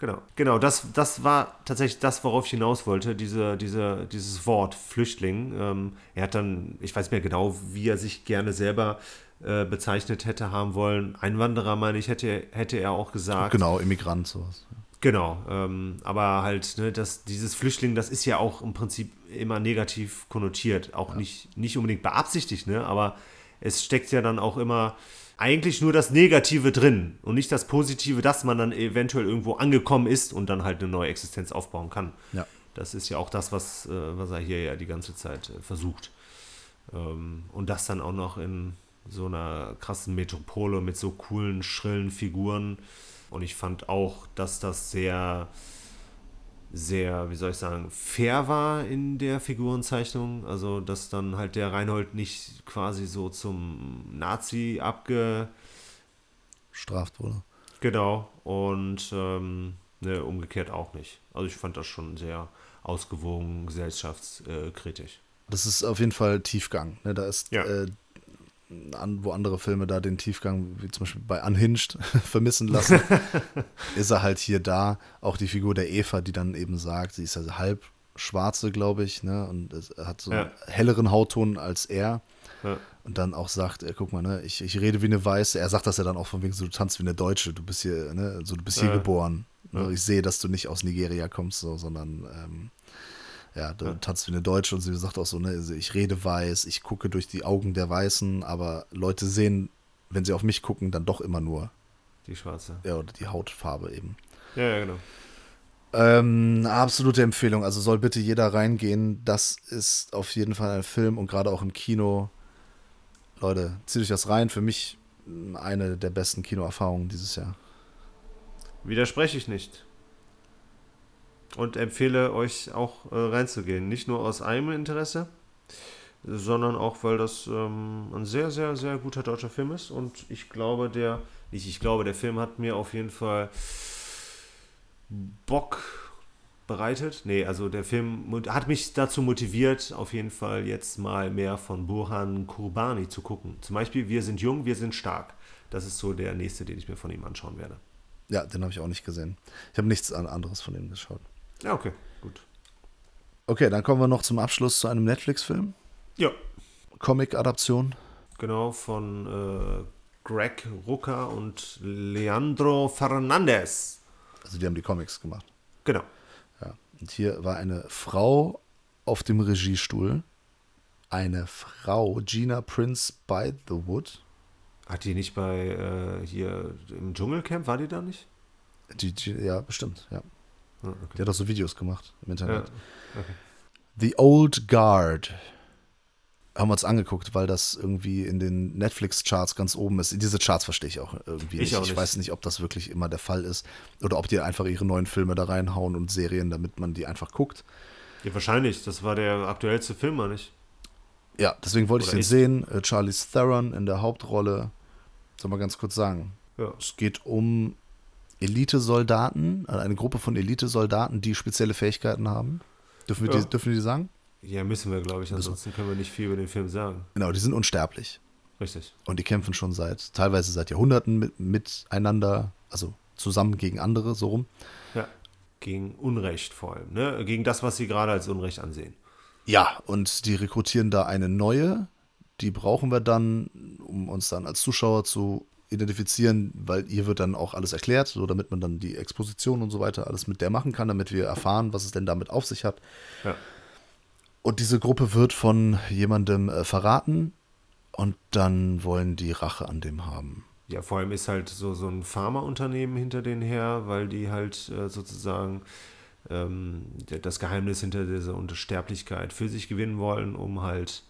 B: Genau, genau, das, das war tatsächlich das, worauf ich hinaus wollte, diese, diese, dieses Wort Flüchtling. Ähm, er hat dann, ich weiß nicht mehr genau, wie er sich gerne selber äh, bezeichnet hätte haben wollen. Einwanderer, meine ich, hätte, hätte er auch gesagt.
A: Genau, Immigrant, sowas.
B: Genau, ähm, aber halt, ne, das, dieses Flüchtling, das ist ja auch im Prinzip immer negativ konnotiert. Auch ja. nicht, nicht unbedingt beabsichtigt, ne, aber es steckt ja dann auch immer eigentlich nur das Negative drin und nicht das Positive, dass man dann eventuell irgendwo angekommen ist und dann halt eine neue Existenz aufbauen kann.
A: Ja.
B: Das ist ja auch das, was, äh, was er hier ja die ganze Zeit äh, versucht. Ähm, und das dann auch noch in so einer krassen Metropole mit so coolen, schrillen Figuren. Und ich fand auch, dass das sehr, sehr, wie soll ich sagen, fair war in der Figurenzeichnung. Also, dass dann halt der Reinhold nicht quasi so zum Nazi abgestraft
A: wurde.
B: Genau. Und ähm, ne, umgekehrt auch nicht. Also, ich fand das schon sehr ausgewogen, gesellschaftskritisch.
A: Das ist auf jeden Fall Tiefgang. Ne? Da ist ja. äh, an, wo andere Filme da den Tiefgang, wie zum Beispiel bei Unhinged, vermissen lassen, ist er halt hier da. Auch die Figur der Eva, die dann eben sagt, sie ist also halb schwarze, glaube ich, ne? Und hat so ja. einen helleren Hautton als er. Ja. Und dann auch sagt, äh, guck mal, ne, ich, ich rede wie eine Weiße. Er sagt das ja dann auch von wegen so, du tanzt wie eine Deutsche, du bist hier, ne, so du bist hier geboren. Ne? Ich sehe, dass du nicht aus Nigeria kommst, so, sondern ähm, ja, da ja. tanzt wie eine Deutsche und sie sagt auch so, ne, ich rede weiß, ich gucke durch die Augen der Weißen, aber Leute sehen, wenn sie auf mich gucken, dann doch immer nur
B: die schwarze.
A: Ja, oder die Hautfarbe eben.
B: Ja, ja, genau.
A: Ähm, absolute Empfehlung. Also soll bitte jeder reingehen. Das ist auf jeden Fall ein Film und gerade auch im Kino. Leute, zieht euch das rein. Für mich eine der besten Kinoerfahrungen dieses Jahr.
B: Widerspreche ich nicht und empfehle euch auch äh, reinzugehen. Nicht nur aus einem Interesse, sondern auch, weil das ähm, ein sehr, sehr, sehr guter deutscher Film ist. Und ich glaube, der, nicht ich glaube, der Film hat mir auf jeden Fall Bock bereitet. Nee, also der Film hat mich dazu motiviert, auf jeden Fall jetzt mal mehr von Burhan Kurbani zu gucken. Zum Beispiel Wir sind jung, wir sind stark. Das ist so der nächste, den ich mir von ihm anschauen werde.
A: Ja, den habe ich auch nicht gesehen. Ich habe nichts anderes von ihm geschaut.
B: Ja, okay, gut.
A: Okay, dann kommen wir noch zum Abschluss zu einem Netflix-Film.
B: Ja.
A: Comic-Adaption.
B: Genau, von äh, Greg Rucker und Leandro Fernandez.
A: Also die haben die Comics gemacht.
B: Genau.
A: Ja. Und hier war eine Frau auf dem Regiestuhl. Eine Frau, Gina Prince by the Wood.
B: Hat die nicht bei äh, hier im Dschungelcamp, war die da nicht?
A: Die, die, ja, bestimmt, ja.
B: Okay.
A: Der hat auch so Videos gemacht im Internet. Ja. Okay. The Old Guard. Haben wir uns angeguckt, weil das irgendwie in den Netflix-Charts ganz oben ist. Diese Charts verstehe ich auch irgendwie
B: ich
A: nicht.
B: Auch nicht.
A: Ich weiß nicht, ob das wirklich immer der Fall ist. Oder ob die einfach ihre neuen Filme da reinhauen und Serien, damit man die einfach guckt.
B: Ja, wahrscheinlich. Das war der aktuellste Film, oder nicht?
A: Ja, deswegen wollte Oder ich den sehen. Äh, Charlie Theron in der Hauptrolle. Soll mal ganz kurz sagen.
B: Ja.
A: Es geht um Elite-Soldaten, also eine Gruppe von Elite-Soldaten, die spezielle Fähigkeiten haben. Dürfen wir, ja. die, dürfen wir die sagen?
B: Ja, müssen wir, glaube ich. Ansonsten können wir nicht viel über den Film sagen.
A: Genau, die sind unsterblich.
B: Richtig.
A: Und die kämpfen schon seit, teilweise seit Jahrhunderten mit, miteinander, also zusammen gegen andere, so rum.
B: Ja. Gegen Unrecht vor allem, ne? Gegen das, was sie gerade als Unrecht ansehen.
A: Ja, und die rekrutieren da eine neue. Die brauchen wir dann, um uns dann als Zuschauer zu identifizieren, weil ihr wird dann auch alles erklärt, so damit man dann die Exposition und so weiter alles mit der machen kann, damit wir erfahren, was es denn damit auf sich hat.
B: Ja.
A: Und diese Gruppe wird von jemandem äh, verraten und dann wollen die Rache an dem haben.
B: Ja, vor allem ist halt so, so ein Pharmaunternehmen hinter denen her, weil die halt äh, sozusagen ähm, das Geheimnis hinter dieser Unsterblichkeit für sich gewinnen wollen, um halt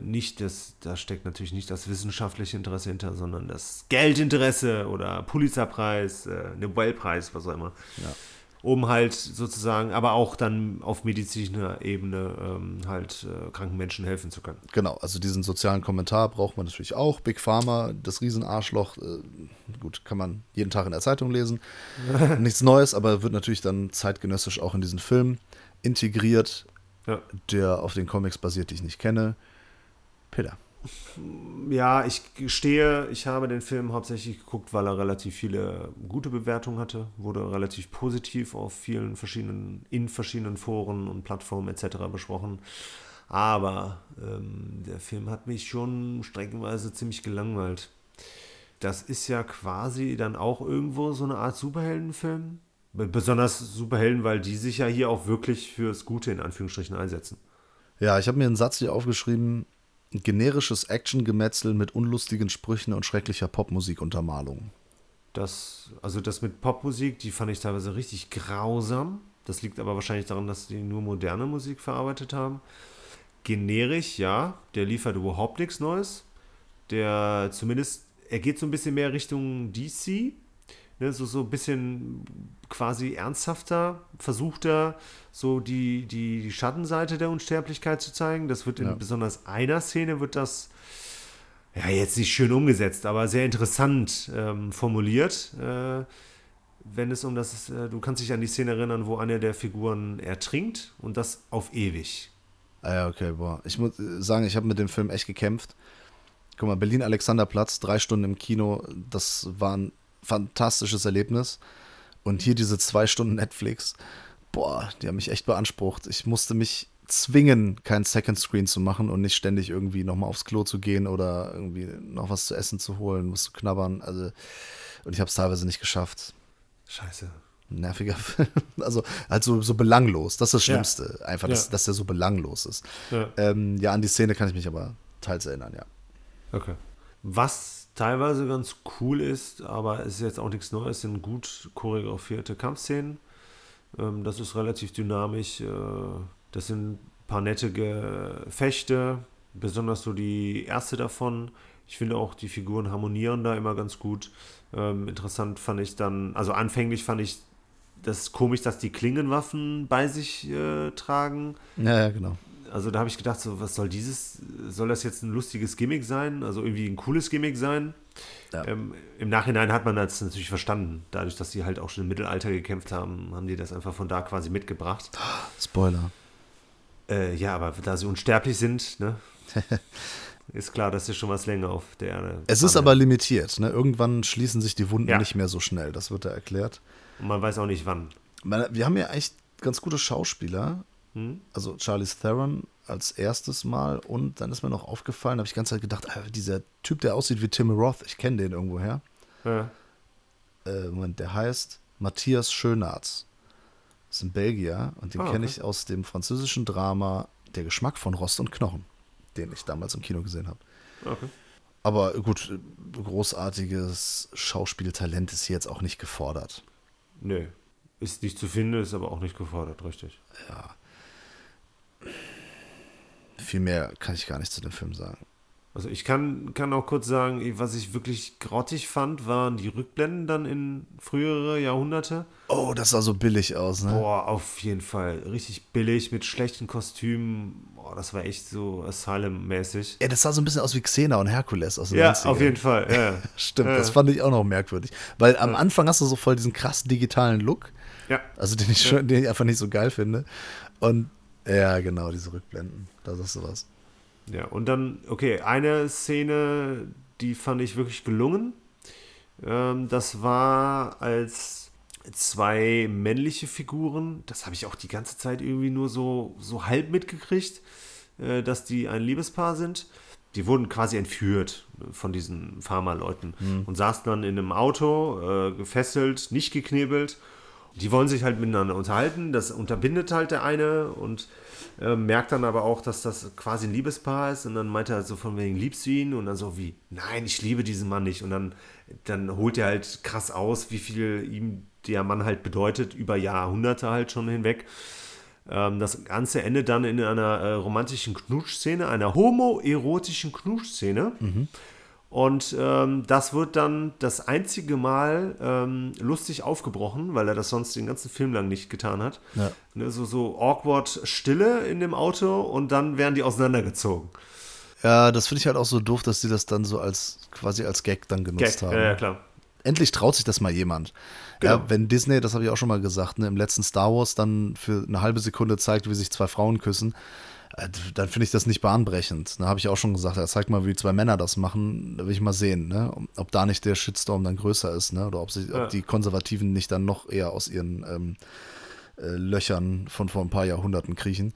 B: nicht das, da steckt natürlich nicht das wissenschaftliche Interesse hinter, sondern das Geldinteresse oder Pulitzerpreis, äh, Nobelpreis, was auch immer.
A: Ja.
B: Um halt sozusagen, aber auch dann auf medizinischer Ebene ähm, halt äh, kranken Menschen helfen zu können.
A: Genau, also diesen sozialen Kommentar braucht man natürlich auch. Big Pharma, das Riesenarschloch, äh, gut, kann man jeden Tag in der Zeitung lesen. Nichts Neues, aber wird natürlich dann zeitgenössisch auch in diesen Film integriert,
B: Ja.
A: der auf den Comics basiert, die ich nicht kenne. Peter.
B: Ja, ich gestehe, ich habe den Film hauptsächlich geguckt, weil er relativ viele gute Bewertungen hatte, wurde relativ positiv auf vielen verschiedenen, in verschiedenen Foren und Plattformen etc. besprochen. Aber ähm, der Film hat mich schon streckenweise ziemlich gelangweilt. Das ist ja quasi dann auch irgendwo so eine Art Superheldenfilm. Be- Besonders Superhelden, weil die sich ja hier auch wirklich fürs Gute in Anführungsstrichen einsetzen.
A: Ja, ich habe mir einen Satz hier aufgeschrieben: generisches Actiongemetzel mit unlustigen Sprüchen und schrecklicher Popmusikuntermalung.
B: Das, also das mit Popmusik, die fand ich teilweise richtig grausam. Das liegt aber wahrscheinlich daran, dass die nur moderne Musik verarbeitet haben. Generisch, ja, der liefert überhaupt nichts Neues. Der zumindest, er geht so ein bisschen mehr Richtung DC. Ne, so, so ein bisschen quasi ernsthafter, versucht er so die, die, die Schattenseite der Unsterblichkeit zu zeigen. Das wird in
A: Ja.
B: besonders einer Szene wird das ja, jetzt nicht schön umgesetzt, aber sehr interessant ähm, formuliert. Äh, wenn es um das, äh, du kannst dich an die Szene erinnern, wo eine der Figuren ertrinkt und das auf ewig.
A: Ah ja, okay, boah. Ich muss äh, sagen, ich habe mit dem Film echt gekämpft. Guck mal, Berlin-Alexanderplatz, drei Stunden im Kino, das war ein fantastisches Erlebnis. Und hier diese zwei Stunden Netflix, boah, die haben mich echt beansprucht. Ich musste mich zwingen, kein Second Screen zu machen und nicht ständig irgendwie nochmal aufs Klo zu gehen oder irgendwie noch was zu essen zu holen, was zu knabbern. Also, und ich habe es teilweise nicht geschafft.
B: Scheiße.
A: Nerviger Film. Also halt so, so belanglos. Das ist das
B: Ja.
A: Schlimmste. Einfach, dass,
B: Ja.
A: dass der so belanglos ist.
B: Ja.
A: Ähm, ja, an die Szene kann ich mich aber teils erinnern, ja.
B: Okay. Was teilweise ganz cool ist, aber es ist jetzt auch nichts Neues, sind gut choreografierte Kampfszenen. Ähm, das ist relativ dynamisch. Äh, das sind ein paar nette Gefechte, besonders so die erste davon. Ich finde auch, die Figuren harmonieren da immer ganz gut. Ähm, interessant fand ich dann, also anfänglich fand ich das komisch, dass die Klingenwaffen bei sich äh, tragen.
A: Ja, genau.
B: Also da habe ich gedacht, so, was soll dieses, soll das jetzt ein lustiges Gimmick sein? Also irgendwie ein cooles Gimmick sein?
A: Ja.
B: Ähm, Im Nachhinein hat man das natürlich verstanden. Dadurch, dass die halt auch schon im Mittelalter gekämpft haben, haben die das einfach von da quasi mitgebracht.
A: Spoiler.
B: Äh, ja, aber da sie unsterblich sind, ne, ist klar, dass sie schon was länger auf der Erde
A: Es ist aber limitiert. Ne? Irgendwann schließen sich die Wunden
B: Ja.
A: nicht mehr so schnell. Das wird da erklärt.
B: Und man weiß auch nicht wann.
A: Wir haben ja echt ganz gute Schauspieler.
B: Hm?
A: Also Charlize Theron als erstes Mal. Und dann ist mir noch aufgefallen, habe ich die ganze Zeit gedacht, ah, dieser Typ, der aussieht wie Tim Roth, ich kenne den irgendwoher.
B: Ja.
A: Äh, Moment, der heißt Matthias Schönarz. Das ist ein Belgier und den
B: Ah,
A: kenne
B: okay.
A: ich aus dem französischen Drama Der Geschmack von Rost und Knochen, den ich damals im Kino gesehen habe.
B: Okay.
A: Aber gut, großartiges Schauspieltalent ist hier jetzt auch nicht gefordert.
B: Nö. Ist nicht zu finden, ist aber auch nicht gefordert, richtig.
A: Viel mehr kann ich gar nicht zu dem Film sagen.
B: Also ich kann, kann auch kurz sagen, was ich wirklich grottig fand, waren die Rückblenden dann in frühere Jahrhunderte.
A: Oh, das sah so billig aus, ne?
B: Boah, auf jeden Fall. Richtig billig, mit schlechten Kostümen. Boah, das war echt so Asylum-mäßig.
A: Ja, das sah so ein bisschen aus wie Xena und Herkules aus den
B: Ja,
A: 90ern.
B: auf jeden Fall. Ja.
A: Stimmt,
B: Ja.
A: das fand ich auch noch merkwürdig. Weil am Anfang hast du so voll diesen krass digitalen Look,
B: ja.
A: also den ich, schon, den ich einfach nicht so geil finde. Und Ja, genau, diese Rückblenden. Da sagst du was.
B: Ja, und dann, okay, eine Szene, die fand ich wirklich gelungen. Ähm, das war als zwei männliche Figuren, das habe ich auch die ganze Zeit irgendwie nur so, so halb mitgekriegt, äh, dass die ein Liebespaar sind. Die wurden quasi entführt von diesen Pharma-Leuten mhm. und saßen dann in einem Auto, äh, gefesselt, nicht geknebelt. Die wollen sich halt miteinander unterhalten, das unterbindet halt der eine und äh, merkt dann aber auch, dass das quasi ein Liebespaar ist und dann meint er so von wegen, liebst du ihn? Und dann so wie, nein, ich liebe diesen Mann nicht. Und dann, dann holt er halt krass aus, wie viel ihm der Mann halt bedeutet, über Jahrhunderte halt schon hinweg. Ähm, das Ganze endet dann in einer äh, romantischen Knutschszene, einer homoerotischen Knutschszene. Mhm. Und ähm, das wird dann das einzige Mal ähm, lustig aufgebrochen, weil er das sonst den ganzen Film lang nicht getan hat. Ja. Ne, so, so awkward Stille in dem Auto und dann werden die auseinandergezogen.
A: Ja, das finde ich halt auch so doof, dass sie das dann so als quasi als Gag dann genutzt Gag, haben.
B: Ja, ja, klar.
A: Endlich traut sich das mal jemand. Genau. Ja, wenn Disney, das habe ich auch schon mal gesagt, ne, im letzten Star Wars dann für eine halbe Sekunde zeigt, wie sich zwei Frauen küssen, dann finde ich das nicht bahnbrechend. Da habe ich auch schon gesagt, ja, zeig mal, wie zwei Männer das machen, da will ich mal sehen, ne? ob da nicht der Shitstorm dann größer ist, ne? oder ob, sie, ja. ob die Konservativen nicht dann noch eher aus ihren ähm, äh, Löchern von vor ein paar Jahrhunderten kriechen.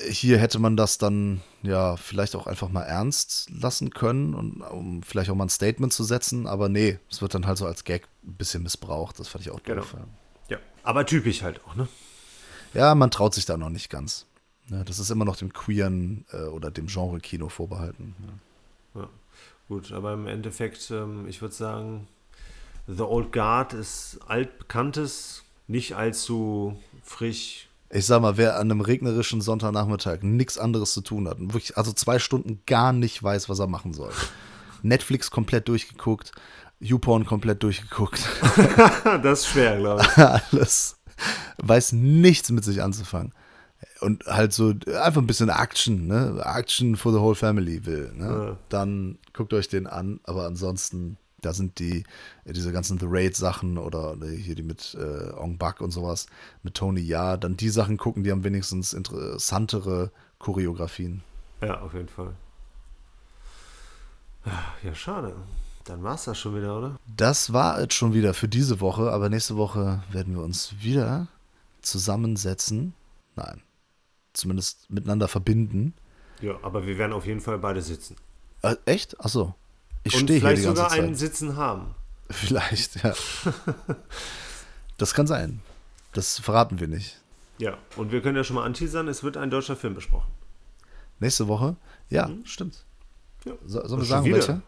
A: Hier hätte man das dann ja vielleicht auch einfach mal ernst lassen können und um vielleicht auch mal ein Statement zu setzen, aber nee, es wird dann halt so als Gag ein bisschen missbraucht. Das fand ich auch
B: genau. doof. Ja. ja, aber typisch halt auch, ne?
A: Ja, man traut sich da noch nicht ganz. Ja, das ist immer noch dem queeren äh, oder dem Genre-Kino vorbehalten.
B: Ja. ja. gut, aber im Endeffekt, ähm, ich würde sagen, The Old Guard ist altbekanntes, nicht allzu frisch.
A: Ich sag mal, wer an einem regnerischen Sonntagnachmittag nichts anderes zu tun hat wirklich, also zwei Stunden gar nicht weiß, was er machen soll. Netflix komplett durchgeguckt, YouPorn komplett durchgeguckt.
B: das ist schwer, glaube ich.
A: Alles. Weiß nichts mit sich anzufangen und halt so einfach ein bisschen Action, ne? Action for the whole family will, ne? Ja. Dann guckt euch den an, aber ansonsten, da sind die, diese ganzen The Raid-Sachen oder hier die mit äh, Ong Bak und sowas, mit Tony Ja, dann die Sachen gucken, die haben wenigstens interessantere Choreografien.
B: Ja, auf jeden Fall. Ja, schade. Dann war es das schon wieder, oder?
A: Das war es schon wieder für diese Woche, aber nächste Woche werden wir uns wieder zusammensetzen. Nein, zumindest miteinander verbinden.
B: Ja, aber wir werden auf jeden Fall beide sitzen.
A: Äh, echt? Achso. Ich stehe hier die ganze
B: sogar
A: Zeit.
B: einen Sitzen haben.
A: Vielleicht, ja. das kann sein. Das verraten wir nicht.
B: Ja, und wir können ja schon mal anteasern, es wird ein deutscher Film besprochen.
A: Nächste Woche? Ja, mhm. stimmt. Ja. So, sollen wir sagen, wieder? welcher?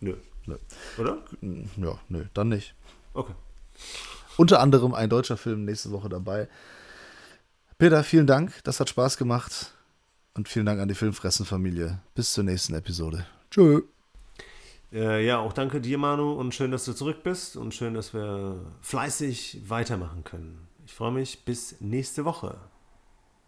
B: Nö. nö. Oder?
A: Ja, nö, dann nicht.
B: Okay.
A: Unter anderem ein deutscher Film nächste Woche dabei. Peter, vielen Dank. Das hat Spaß gemacht. Und vielen Dank an die Filmfressen-Familie. Bis zur nächsten Episode. Tschö.
B: Äh, ja, auch danke dir, Manu. Und schön, dass du zurück bist. Und schön, dass wir fleißig weitermachen können. Ich freue mich. Bis nächste Woche.